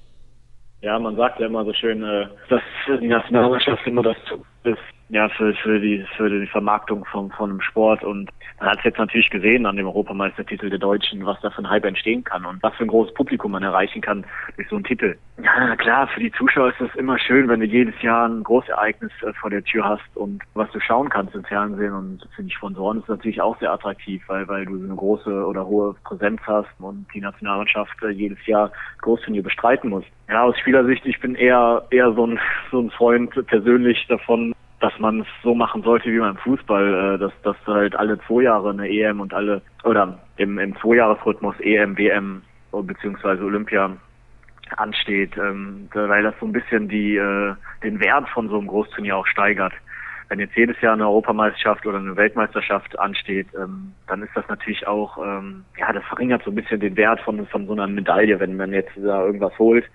Ja, man sagt ja immer so schön, äh, dass die Nationalmannschaft immer das ist, ja, für, für die, für die Vermarktung von, von einem Sport und man hat es jetzt natürlich gesehen an dem Europameistertitel der Deutschen, was da für ein Hype entstehen kann und was für ein großes Publikum man erreichen kann durch so einen Titel. Ja, klar, für die Zuschauer ist das immer schön, wenn du jedes Jahr ein Großereignis äh, vor der Tür hast und was du schauen kannst im Fernsehen und für die Sponsoren ist natürlich auch sehr attraktiv, weil, weil du eine große oder hohe Präsenz hast und die Nationalmannschaft äh, jedes Jahr Großturnier bestreiten muss. Ja, aus Spielersicht, ich bin eher, eher so ein, so ein Freund persönlich davon, dass man es so machen sollte wie beim Fußball, äh, dass, dass halt alle zwei Jahre eine EM und alle oder im, im Zweijahresrhythmus EM, WM beziehungsweise Olympia ansteht, ähm, weil das so ein bisschen die äh, den Wert von so einem Großturnier auch steigert. Wenn jetzt jedes Jahr eine Europameisterschaft oder eine Weltmeisterschaft ansteht, ähm, dann ist das natürlich auch, ähm, ja, das verringert so ein bisschen den Wert von, von so einer Medaille. Wenn man jetzt da irgendwas holt,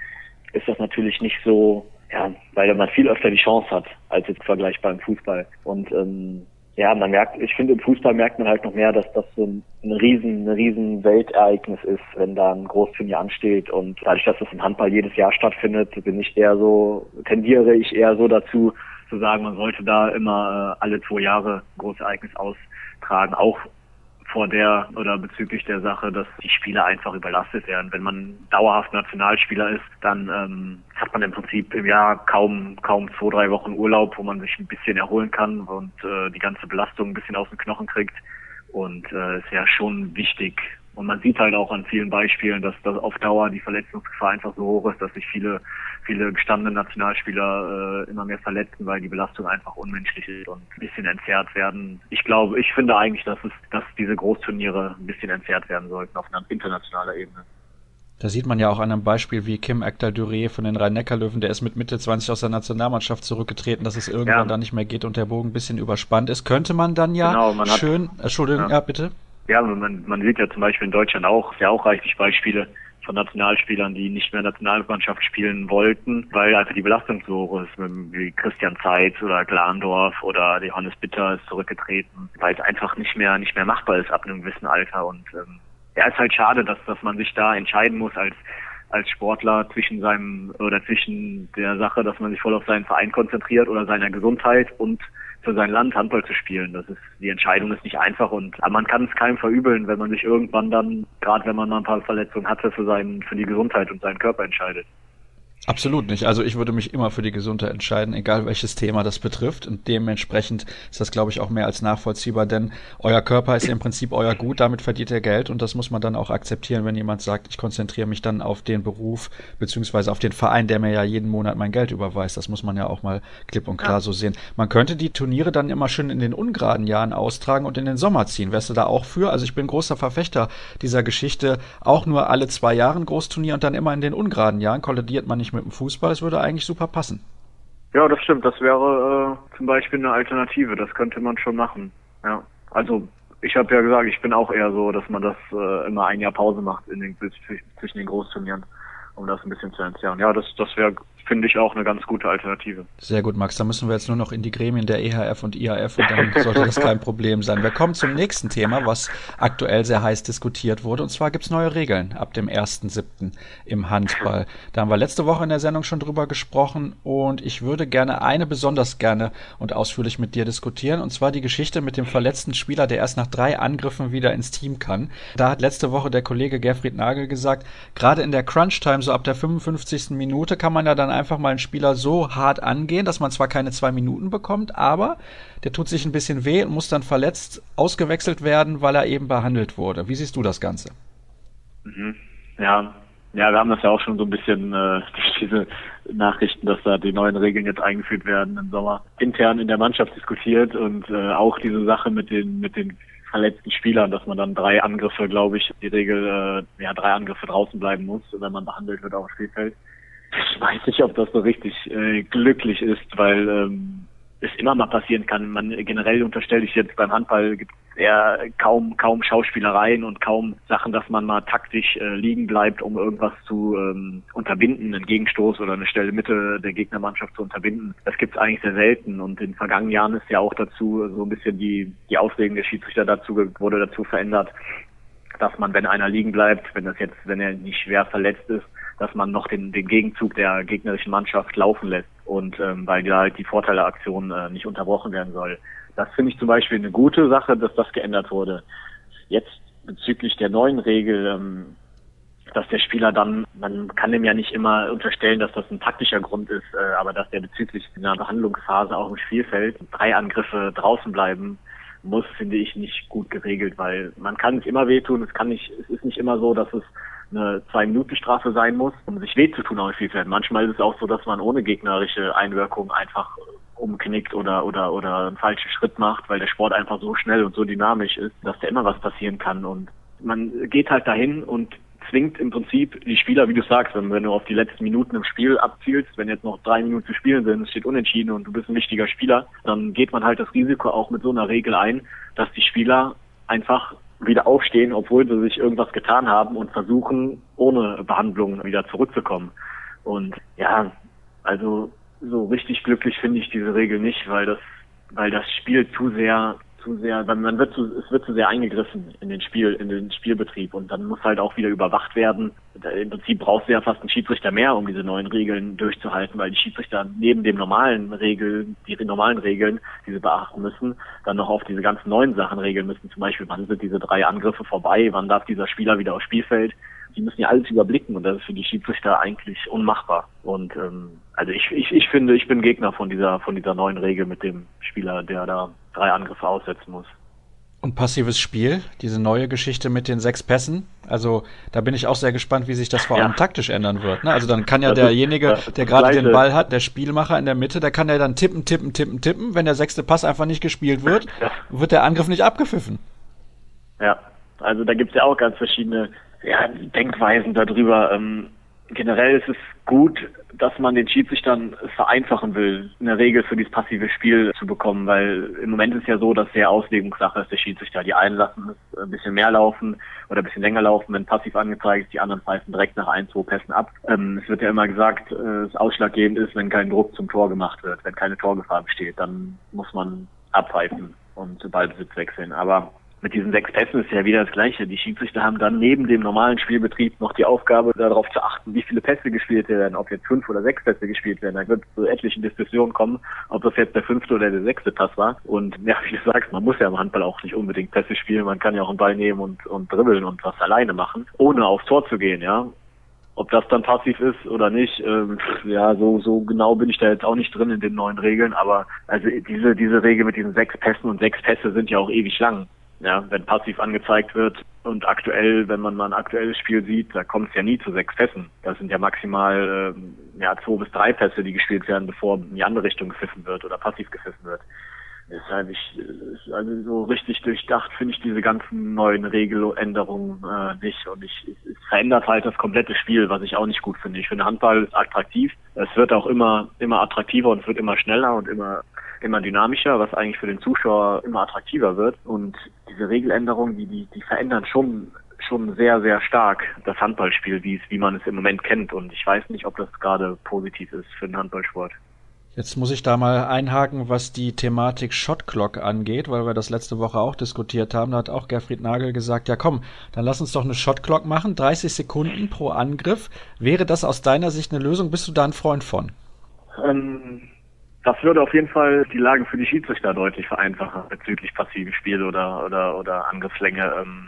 ist das natürlich nicht so ja, weil man viel öfter die Chance hat, als jetzt vergleichbar im Fußball. Und ähm, ja, man merkt, ich finde im Fußball merkt man halt noch mehr, dass das so ein, ein riesen, ein riesen Weltereignis ist, wenn da ein Großturnier ansteht. Und dadurch, dass das im Handball jedes Jahr stattfindet, bin ich eher so, tendiere ich eher so dazu, zu sagen, man sollte da immer äh, alle zwei Jahre ein Großereignis austragen, auch vor der oder bezüglich der Sache, dass die Spieler einfach überlastet werden. Wenn man dauerhaft Nationalspieler ist, dann ähm, hat man im Prinzip im Jahr kaum kaum zwei drei Wochen Urlaub, wo man sich ein bisschen erholen kann und äh, die ganze Belastung ein bisschen aus den Knochen kriegt. Und äh, ist ja schon wichtig, und man sieht halt auch an vielen Beispielen, dass, dass auf Dauer die Verletzungsgefahr einfach so hoch ist, dass sich viele, viele gestandene Nationalspieler äh, immer mehr verletzen, weil die Belastung einfach unmenschlich ist und ein bisschen entzerrt werden. Ich glaube, ich finde eigentlich, dass es, dass diese Großturniere ein bisschen entzerrt werden sollten auf einer internationaler Ebene. Da sieht man ja auch an einem Beispiel wie Kim Ekdal-Duré von den Rhein-Neckar-Löwen, der ist mit Mitte 20 aus der Nationalmannschaft zurückgetreten, dass es irgendwann ja. da nicht mehr geht und der Bogen ein bisschen überspannt ist. Könnte man dann ja genau, man schön, hat, Entschuldigung, ja. ja bitte. Ja, man, man sieht ja zum Beispiel in Deutschland auch, ja auch reichlich Beispiele von Nationalspielern, die nicht mehr Nationalmannschaft spielen wollten, weil einfach die Belastung so hoch ist, wie Christian Zeitz oder Glandorf oder Johannes Bitter ist zurückgetreten, weil es einfach nicht mehr nicht mehr machbar ist ab einem gewissen Alter. Und ähm, ja, ist halt schade, dass dass man sich da entscheiden muss als als Sportler zwischen seinem oder zwischen der Sache, dass man sich voll auf seinen Verein konzentriert oder seiner Gesundheit und für sein Land Handball zu spielen. Das ist die Entscheidung ist nicht einfach und man kann es keinem verübeln, wenn man sich irgendwann dann, gerade wenn man mal ein paar Verletzungen hatte, für seinen für die Gesundheit und seinen Körper entscheidet. Absolut nicht. Also ich würde mich immer für die Gesundheit entscheiden, egal welches Thema das betrifft. Und dementsprechend ist das, glaube ich, auch mehr als nachvollziehbar, denn euer Körper ist im Prinzip euer Gut, damit verdient ihr Geld und das muss man dann auch akzeptieren, wenn jemand sagt, ich konzentriere mich dann auf den Beruf beziehungsweise auf den Verein, der mir ja jeden Monat mein Geld überweist. Das muss man ja auch mal klipp und klar ja. so sehen. Man könnte die Turniere dann immer schön in den ungeraden Jahren austragen und in den Sommer ziehen. Wärst du da auch für? Also ich bin großer Verfechter dieser Geschichte. Auch nur alle zwei Jahre ein Großturnier und dann immer in den ungeraden Jahren kollidiert man nicht mit dem Fußball. Das würde eigentlich super passen. Ja, das stimmt. Das wäre äh, zum Beispiel eine Alternative. Das könnte man schon machen. Ja. Also ich habe ja gesagt, ich bin auch eher so, dass man das äh, immer ein Jahr Pause macht in den, zwischen den Großturnieren, um das ein bisschen zu entzerren. Ja, das, das wäre finde ich auch eine ganz gute Alternative. Sehr gut, Max. Da müssen wir jetzt nur noch in die Gremien der EHF und IHF und dann sollte das kein Problem sein. Wir kommen zum nächsten Thema, was aktuell sehr heiß diskutiert wurde. Und zwar gibt es neue Regeln ab dem 1.7. im Handball. Da haben wir letzte Woche in der Sendung schon drüber gesprochen und ich würde gerne eine besonders gerne und ausführlich mit dir diskutieren. Und zwar die Geschichte mit dem verletzten Spieler, der erst nach drei Angriffen wieder ins Team kann. Da hat letzte Woche der Kollege Gerfried Nagel gesagt, gerade in der Crunch-Time, so ab der 55. Minute, kann man ja dann einfach mal einen Spieler so hart angehen, dass man zwar keine zwei Minuten bekommt, aber der tut sich ein bisschen weh und muss dann verletzt ausgewechselt werden, weil er eben behandelt wurde. Wie siehst du das Ganze? Mhm. Ja, ja, wir haben das ja auch schon so ein bisschen äh, diese Nachrichten, dass da die neuen Regeln jetzt eingeführt werden im Sommer, intern in der Mannschaft diskutiert und äh, auch diese Sache mit den mit den verletzten Spielern, dass man dann drei Angriffe, glaube ich, die Regel, äh, ja, drei Angriffe draußen bleiben muss, wenn man behandelt wird auf dem Spielfeld ich weiß nicht, ob das so richtig äh, glücklich ist, weil ähm, es immer mal passieren kann. Man generell unterstelle ich jetzt beim Handball gibt es eher kaum kaum Schauspielereien und kaum Sachen, dass man mal taktisch äh, liegen bleibt, um irgendwas zu ähm, unterbinden, einen Gegenstoß oder eine Stelle Mitte der Gegnermannschaft zu unterbinden. Das gibt es eigentlich sehr selten und in den vergangenen Jahren ist ja auch dazu so ein bisschen die die Auslegung der Schiedsrichter dazu wurde dazu verändert, dass man, wenn einer liegen bleibt, wenn das jetzt, wenn er nicht schwer verletzt ist, dass man noch den, den Gegenzug der gegnerischen Mannschaft laufen lässt und ähm, weil da halt die Vorteileaktion äh, nicht unterbrochen werden soll. Das finde ich zum Beispiel eine gute Sache, dass das geändert wurde. Jetzt bezüglich der neuen Regel, ähm, dass der Spieler dann, man kann dem ja nicht immer unterstellen, dass das ein taktischer Grund ist, äh, aber dass der bezüglich einer Behandlungsphase auch im Spielfeld drei Angriffe draußen bleiben muss, finde ich nicht gut geregelt, weil man kann es immer wehtun, es kann nicht, es ist nicht immer so, dass es eine Zwei-Minuten-Strafe sein muss, um sich weh zu tun auf dem Spielfeld. Manchmal ist es auch so, dass man ohne gegnerische Einwirkung einfach umknickt oder oder oder einen falschen Schritt macht, weil der Sport einfach so schnell und so dynamisch ist, dass da immer was passieren kann. Und man geht halt dahin und zwingt im Prinzip die Spieler, wie du sagst, wenn, du auf die letzten Minuten im Spiel abzielst, wenn jetzt noch drei Minuten zu spielen sind, es steht unentschieden und du bist ein wichtiger Spieler, dann geht man halt das Risiko auch mit so einer Regel ein, dass die Spieler einfach wieder aufstehen, obwohl sie sich irgendwas getan haben und versuchen, ohne Behandlung wieder zurückzukommen. Und ja, also so richtig glücklich finde ich diese Regel nicht, weil das, weil das Spiel zu sehr zu sehr, man wird zu, es wird zu sehr eingegriffen in den Spiel, in den Spielbetrieb und dann muss halt auch wieder überwacht werden. Im Prinzip brauchst du ja fast einen Schiedsrichter mehr, um diese neuen Regeln durchzuhalten, weil die Schiedsrichter neben dem normalen Regeln, die normalen Regeln, die sie beachten müssen, dann noch auf diese ganzen neuen Sachen regeln müssen. Zum Beispiel, wann sind diese drei Angriffe vorbei, wann darf dieser Spieler wieder aufs Spielfeld. Die müssen ja alles überblicken und das ist für die Schiedsrichter eigentlich unmachbar. Und ähm, also ich, ich, ich finde, ich bin Gegner von dieser von dieser neuen Regel mit dem Spieler, der da drei Angriffe aussetzen muss. Und passives Spiel, diese neue Geschichte mit den sechs Pässen. Also da bin ich auch sehr gespannt, wie sich das vor allem ja. taktisch ändern wird. Ne? Also dann kann ja das derjenige, ist, der gerade den Ball hat, der Spielmacher in der Mitte, der kann ja dann tippen, tippen, tippen, tippen. Wenn der sechste Pass einfach nicht gespielt wird, ja. wird der Angriff nicht abgepfiffen. Ja, also da gibt's ja auch ganz verschiedene ja, Denkweisen darüber. Ähm, generell ist es gut, dass man den Schiedsrichtern vereinfachen will, eine Regel für dieses passive Spiel zu bekommen, weil im Moment ist ja so, dass der Auslegungssache ist der Schiedsrichter. Die einen lassen es ein bisschen mehr laufen oder ein bisschen länger laufen, wenn passiv angezeigt ist, die anderen pfeifen direkt nach ein, zwei Pässen ab. Ähm, es wird ja immer gesagt, äh, das ausschlaggebend ist, wenn kein Druck zum Tor gemacht wird, wenn keine Torgefahr besteht, dann muss man abpfeifen und Ballbesitz wechseln. Aber mit diesen sechs Pässen ist ja wieder das Gleiche. Die Schiedsrichter haben dann neben dem normalen Spielbetrieb noch die Aufgabe, darauf zu achten, wie viele Pässe gespielt werden, ob jetzt fünf oder sechs Pässe gespielt werden. Da wird zu etlichen Diskussionen kommen, ob das jetzt der fünfte oder der sechste Pass war. Und ja, wie du sagst, man muss ja im Handball auch nicht unbedingt Pässe spielen. Man kann ja auch einen Ball nehmen und, und dribbeln und was alleine machen, ohne aufs Tor zu gehen, ja. Ob das dann passiv ist oder nicht, ähm, ja, so, so genau bin ich da jetzt auch nicht drin in den neuen Regeln, aber also diese, diese Regel mit diesen sechs Pässen und sechs Pässe sind ja auch ewig lang. Ja, wenn passiv angezeigt wird und aktuell, wenn man mal ein aktuelles Spiel sieht, da kommt es ja nie zu sechs Pässen. Das sind ja maximal ähm, ja, zwei bis drei Pässe, die gespielt werden, bevor in die andere Richtung gepfiffen wird oder passiv gepfiffen wird. Deshalb ich, also so richtig durchdacht finde ich diese ganzen neuen Regeländerungen äh, nicht und ich, es verändert halt das komplette Spiel, was ich auch nicht gut finde. Ich finde Handball ist attraktiv. Es wird auch immer immer attraktiver und es wird immer schneller und immer immer dynamischer, was eigentlich für den Zuschauer immer attraktiver wird. Und diese Regeländerungen, die die die verändern schon schon sehr, sehr stark das Handballspiel, wie es, wie man es im Moment kennt. Und ich weiß nicht, ob das gerade positiv ist für den Handballsport. Jetzt muss ich da mal einhaken, was die Thematik Shotclock angeht, weil wir das letzte Woche auch diskutiert haben. Da hat auch Gerfried Nagel gesagt, ja komm, dann lass uns doch eine Shotclock machen, 30 Sekunden pro Angriff. Wäre das aus deiner Sicht eine Lösung? Bist du da ein Freund von? Ähm, das würde auf jeden Fall die Lage für die Schiedsrichter deutlich vereinfachen bezüglich passiven Spiel oder, oder, oder Angriffslänge. Ähm,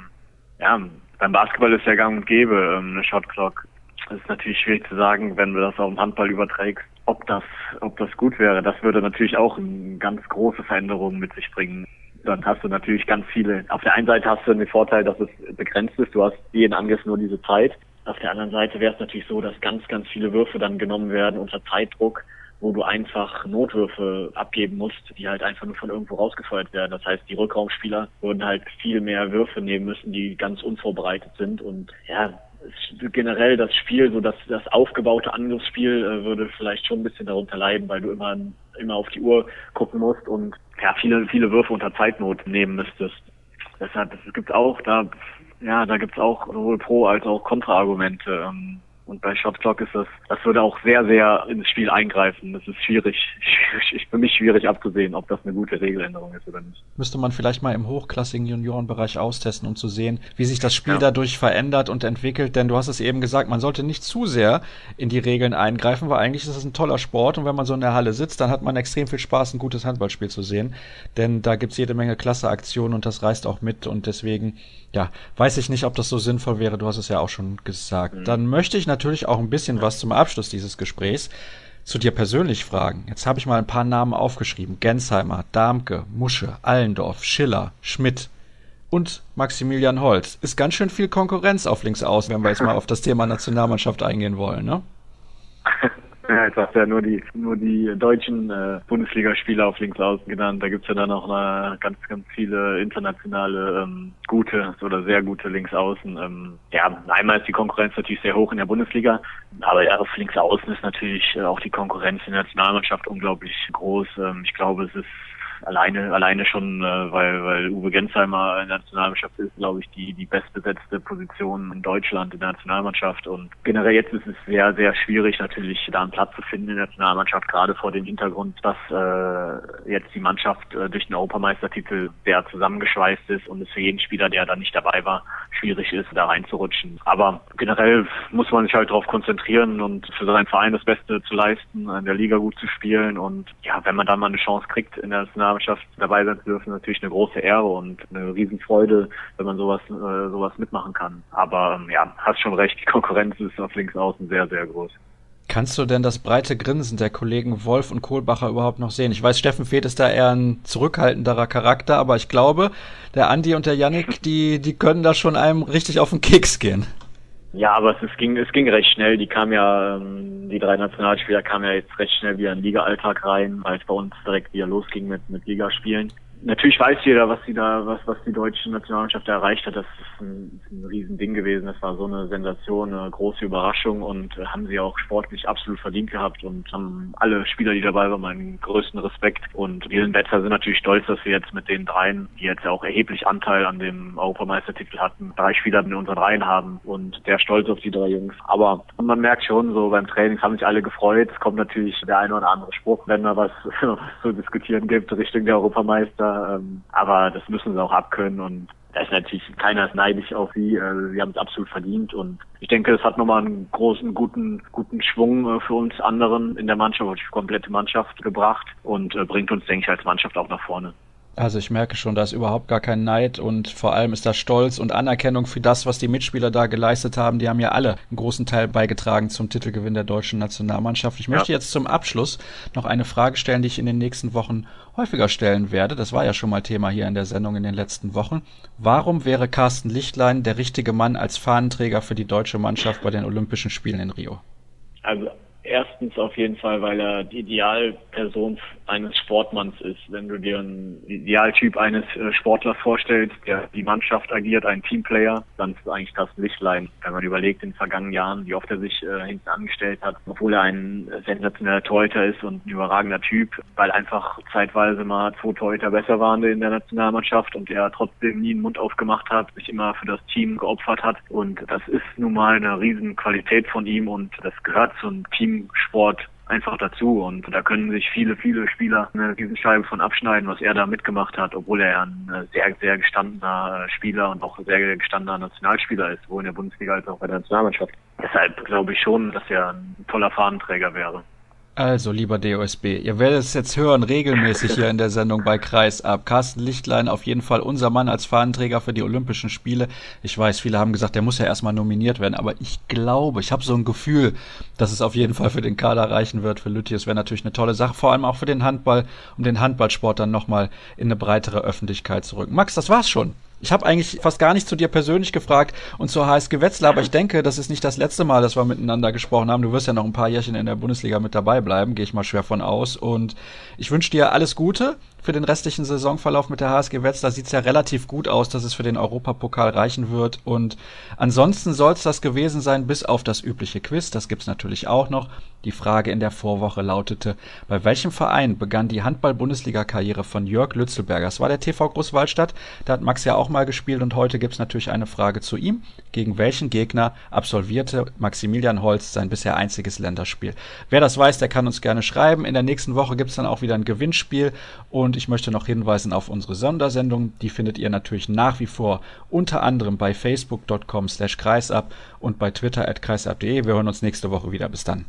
ja, beim Basketball ist ja gang und gäbe ähm, eine Shotclock. Das ist natürlich schwierig zu sagen, wenn du das auf den Handball überträgst ob das, ob das gut wäre. Das würde natürlich auch eine ganz große Veränderung mit sich bringen. Dann hast du natürlich ganz viele. Auf der einen Seite hast du den Vorteil, dass es begrenzt ist. Du hast jeden Angriff nur diese Zeit. Auf der anderen Seite wäre es natürlich so, dass ganz, ganz viele Würfe dann genommen werden unter Zeitdruck, wo du einfach Notwürfe abgeben musst, die halt einfach nur von irgendwo rausgefeuert werden. Das heißt, die Rückraumspieler würden halt viel mehr Würfe nehmen müssen, die ganz unvorbereitet sind. Und ja, generell das Spiel, so das, das aufgebaute Angriffsspiel äh, würde vielleicht schon ein bisschen darunter leiden, weil du immer, immer auf die Uhr gucken musst und ja, viele, viele Würfe unter Zeitnot nehmen müsstest. Deshalb, es gibt auch da, ja, da gibt's auch sowohl Pro- als auch Kontraargumente. Ähm, und bei Shot Clock ist das, das würde auch sehr, sehr ins Spiel eingreifen. Das ist schwierig, schwierig, für mich schwierig abzusehen, ob das eine gute Regeländerung ist oder nicht. Müsste man vielleicht mal im hochklassigen Juniorenbereich austesten, um zu sehen, wie sich das Spiel ja. dadurch verändert und entwickelt. Denn du hast es eben gesagt, man sollte nicht zu sehr in die Regeln eingreifen, weil eigentlich ist es ein toller Sport und wenn man so in der Halle sitzt, dann hat man extrem viel Spaß, ein gutes Handballspiel zu sehen. Denn da gibt's jede Menge klasse Aktionen und das reißt auch mit und deswegen ja, weiß ich nicht, ob das so sinnvoll wäre. Du hast es ja auch schon gesagt. Mhm. Dann möchte ich natürlich auch ein bisschen was zum Abschluss dieses Gesprächs zu dir persönlich fragen. Jetzt habe ich mal ein paar Namen aufgeschrieben. Gensheimer, Darmke, Musche, Allendorf, Schiller, Schmidt und Maximilian Holz. Ist ganz schön viel Konkurrenz auf links aus, wenn wir jetzt mal auf das Thema Nationalmannschaft eingehen wollen, ne? Ja, jetzt hast du ja nur die nur die deutschen äh, Bundesligaspieler auf links außen genannt. Da gibt's ja dann auch eine, ganz, ganz viele internationale ähm, gute oder sehr gute Linksaußen. Ähm, ja, einmal ist die Konkurrenz natürlich sehr hoch in der Bundesliga, aber ja, auf links außen ist natürlich äh, auch die Konkurrenz in der Nationalmannschaft unglaublich groß. Ähm, ich glaube, es ist alleine, alleine schon, äh, weil, weil Uwe Gensheimer in der Nationalmannschaft ist, glaube ich, die, die bestbesetzte Position in Deutschland in der Nationalmannschaft. Und generell jetzt ist es sehr, sehr schwierig, natürlich da einen Platz zu finden in der Nationalmannschaft, gerade vor dem Hintergrund, dass äh, jetzt die Mannschaft äh, durch den Europameistertitel sehr zusammengeschweißt ist und es für jeden Spieler, der da nicht dabei war, schwierig ist, da reinzurutschen. Aber generell muss man sich halt darauf konzentrieren und für seinen Verein das Beste zu leisten, in der Liga gut zu spielen. Und ja, wenn man dann mal eine Chance kriegt in der Nationalmannschaft, Nationalmannschaft dabei sein zu dürfen, natürlich eine große Ehre und eine Riesenfreude, wenn man sowas, äh, sowas mitmachen kann. Aber ähm, ja, hast schon recht, die Konkurrenz ist auf links außen sehr, sehr groß. Kannst du denn das breite Grinsen der Kollegen Wolf und Kohlbacher überhaupt noch sehen? Ich weiß, Steffen Feeth ist da eher ein zurückhaltenderer Charakter, aber ich glaube, der Andi und der Yannick, die, die können da schon einem richtig auf den Keks gehen. Ja, aber es, es, ging, es ging recht schnell. Die kamen ja, ähm, die drei Nationalspieler kamen ja jetzt recht schnell wieder in den Liga-Alltag rein, als bei uns direkt wieder losging mit, mit Ligaspielen natürlich weiß jeder, was sie da, was, was die deutsche Nationalmannschaft erreicht hat. Das ist ein, ein Riesending gewesen. Das war so eine Sensation, eine große Überraschung und äh, haben sie auch sportlich absolut verdient gehabt und haben alle Spieler, die dabei waren, meinen größten Respekt. Und wir in Wetter sind natürlich stolz, dass wir jetzt mit den dreien, die jetzt auch erheblich Anteil an dem Europameistertitel hatten, drei Spieler in unseren Reihen haben und sehr stolz auf die drei Jungs. Aber man merkt schon, so beim Training haben sich alle gefreut. Es kommt natürlich der eine oder andere Spruch, wenn da was, was zu diskutieren gibt Richtung der Europameister ähm, aber das müssen sie auch abkönnen und da ist natürlich keiner ist neidisch auf sie. Äh, sie haben es absolut verdient und ich denke, es hat nochmal einen großen, guten, guten Schwung äh, für uns anderen in der Mannschaft, die komplette Mannschaft gebracht und äh, bringt uns, denke ich, als Mannschaft auch nach vorne. Also ich merke schon, da ist überhaupt gar kein Neid und vor allem ist da Stolz und Anerkennung für das, was die Mitspieler da geleistet haben. Die haben ja alle einen großen Teil beigetragen zum Titelgewinn der deutschen Nationalmannschaft. Ich möchte ja. jetzt zum Abschluss noch eine Frage stellen, die ich in den nächsten Wochen häufiger stellen werde. Das war ja schon mal Thema hier in der Sendung in den letzten Wochen. Warum wäre Carsten Lichtlein der richtige Mann als Fahnenträger für die deutsche Mannschaft bei den Olympischen Spielen in Rio? Also erstens auf jeden Fall, weil er die Idealperson eines Sportmanns ist. Wenn du dir einen Idealtyp eines äh, Sportlers vorstellst, der die Mannschaft agiert, ein Teamplayer, dann ist eigentlich das Lichtlein. Wenn man überlegt in den vergangenen Jahren, wie oft er sich äh, hinten angestellt hat, obwohl er ein sensationeller Torhüter ist und ein überragender Typ, weil einfach zeitweise mal zwei Torhüter besser waren in der Nationalmannschaft und er trotzdem nie den Mund aufgemacht hat, sich immer für das Team geopfert hat. Und das ist nun mal eine riesen Qualität von ihm und das gehört zum Teamsport einfach dazu. Und da können sich viele, viele Spieler eine Riesenscheibe von abschneiden, was er da mitgemacht hat, obwohl er ein äh, sehr, sehr gestandener Spieler und auch sehr gestandener Nationalspieler ist, sowohl in der Bundesliga als auch bei der Nationalmannschaft. Deshalb glaube ich schon, dass er ein toller Fahnenträger wäre. Also, lieber DOSB, ihr werdet es jetzt hören, regelmäßig hier in der Sendung bei Kreisab. Carsten Lichtlein, auf jeden Fall unser Mann als Fahnenträger für die Olympischen Spiele. Ich weiß, viele haben gesagt, der muss ja erstmal nominiert werden, aber ich glaube, ich habe so ein Gefühl, dass es auf jeden Fall für den Kader reichen wird. Für Lütti, es wäre natürlich eine tolle Sache, vor allem auch für den Handball, um den Handballsport dann nochmal in eine breitere Öffentlichkeit zu rücken. Max, das war's schon. Ich habe eigentlich fast gar nicht zu dir persönlich gefragt und zur HSG Wetzlar, aber ich denke, das ist nicht das letzte Mal, dass wir miteinander gesprochen haben. Du wirst ja noch ein paar Jährchen in der Bundesliga mit dabei bleiben, gehe ich mal schwer von aus. Und ich wünsche dir alles Gute für den restlichen Saisonverlauf mit der HSG Wetzlar sieht es ja relativ gut aus, dass es für den Europapokal reichen wird. Und ansonsten soll es das gewesen sein, bis auf das übliche Quiz. Das gibt's natürlich auch noch. Die Frage in der Vorwoche lautete, bei welchem Verein begann die Handball-Bundesliga-Karriere von Jörg Lützelberger? Das war der TV Großwaldstadt. Da hat Max ja auch mal gespielt und heute gibt's natürlich eine Frage zu ihm. Gegen welchen Gegner absolvierte Maximilian Holz sein bisher einziges Länderspiel? Wer das weiß, der kann uns gerne schreiben. In der nächsten Woche gibt's dann auch wieder ein Gewinnspiel ich möchte noch hinweisen auf unsere Sondersendung. Die findet ihr natürlich nach wie vor unter anderem bei facebook.com slash kreisab und bei twitter at kreisab.de. Wir hören uns nächste Woche wieder. Bis dann.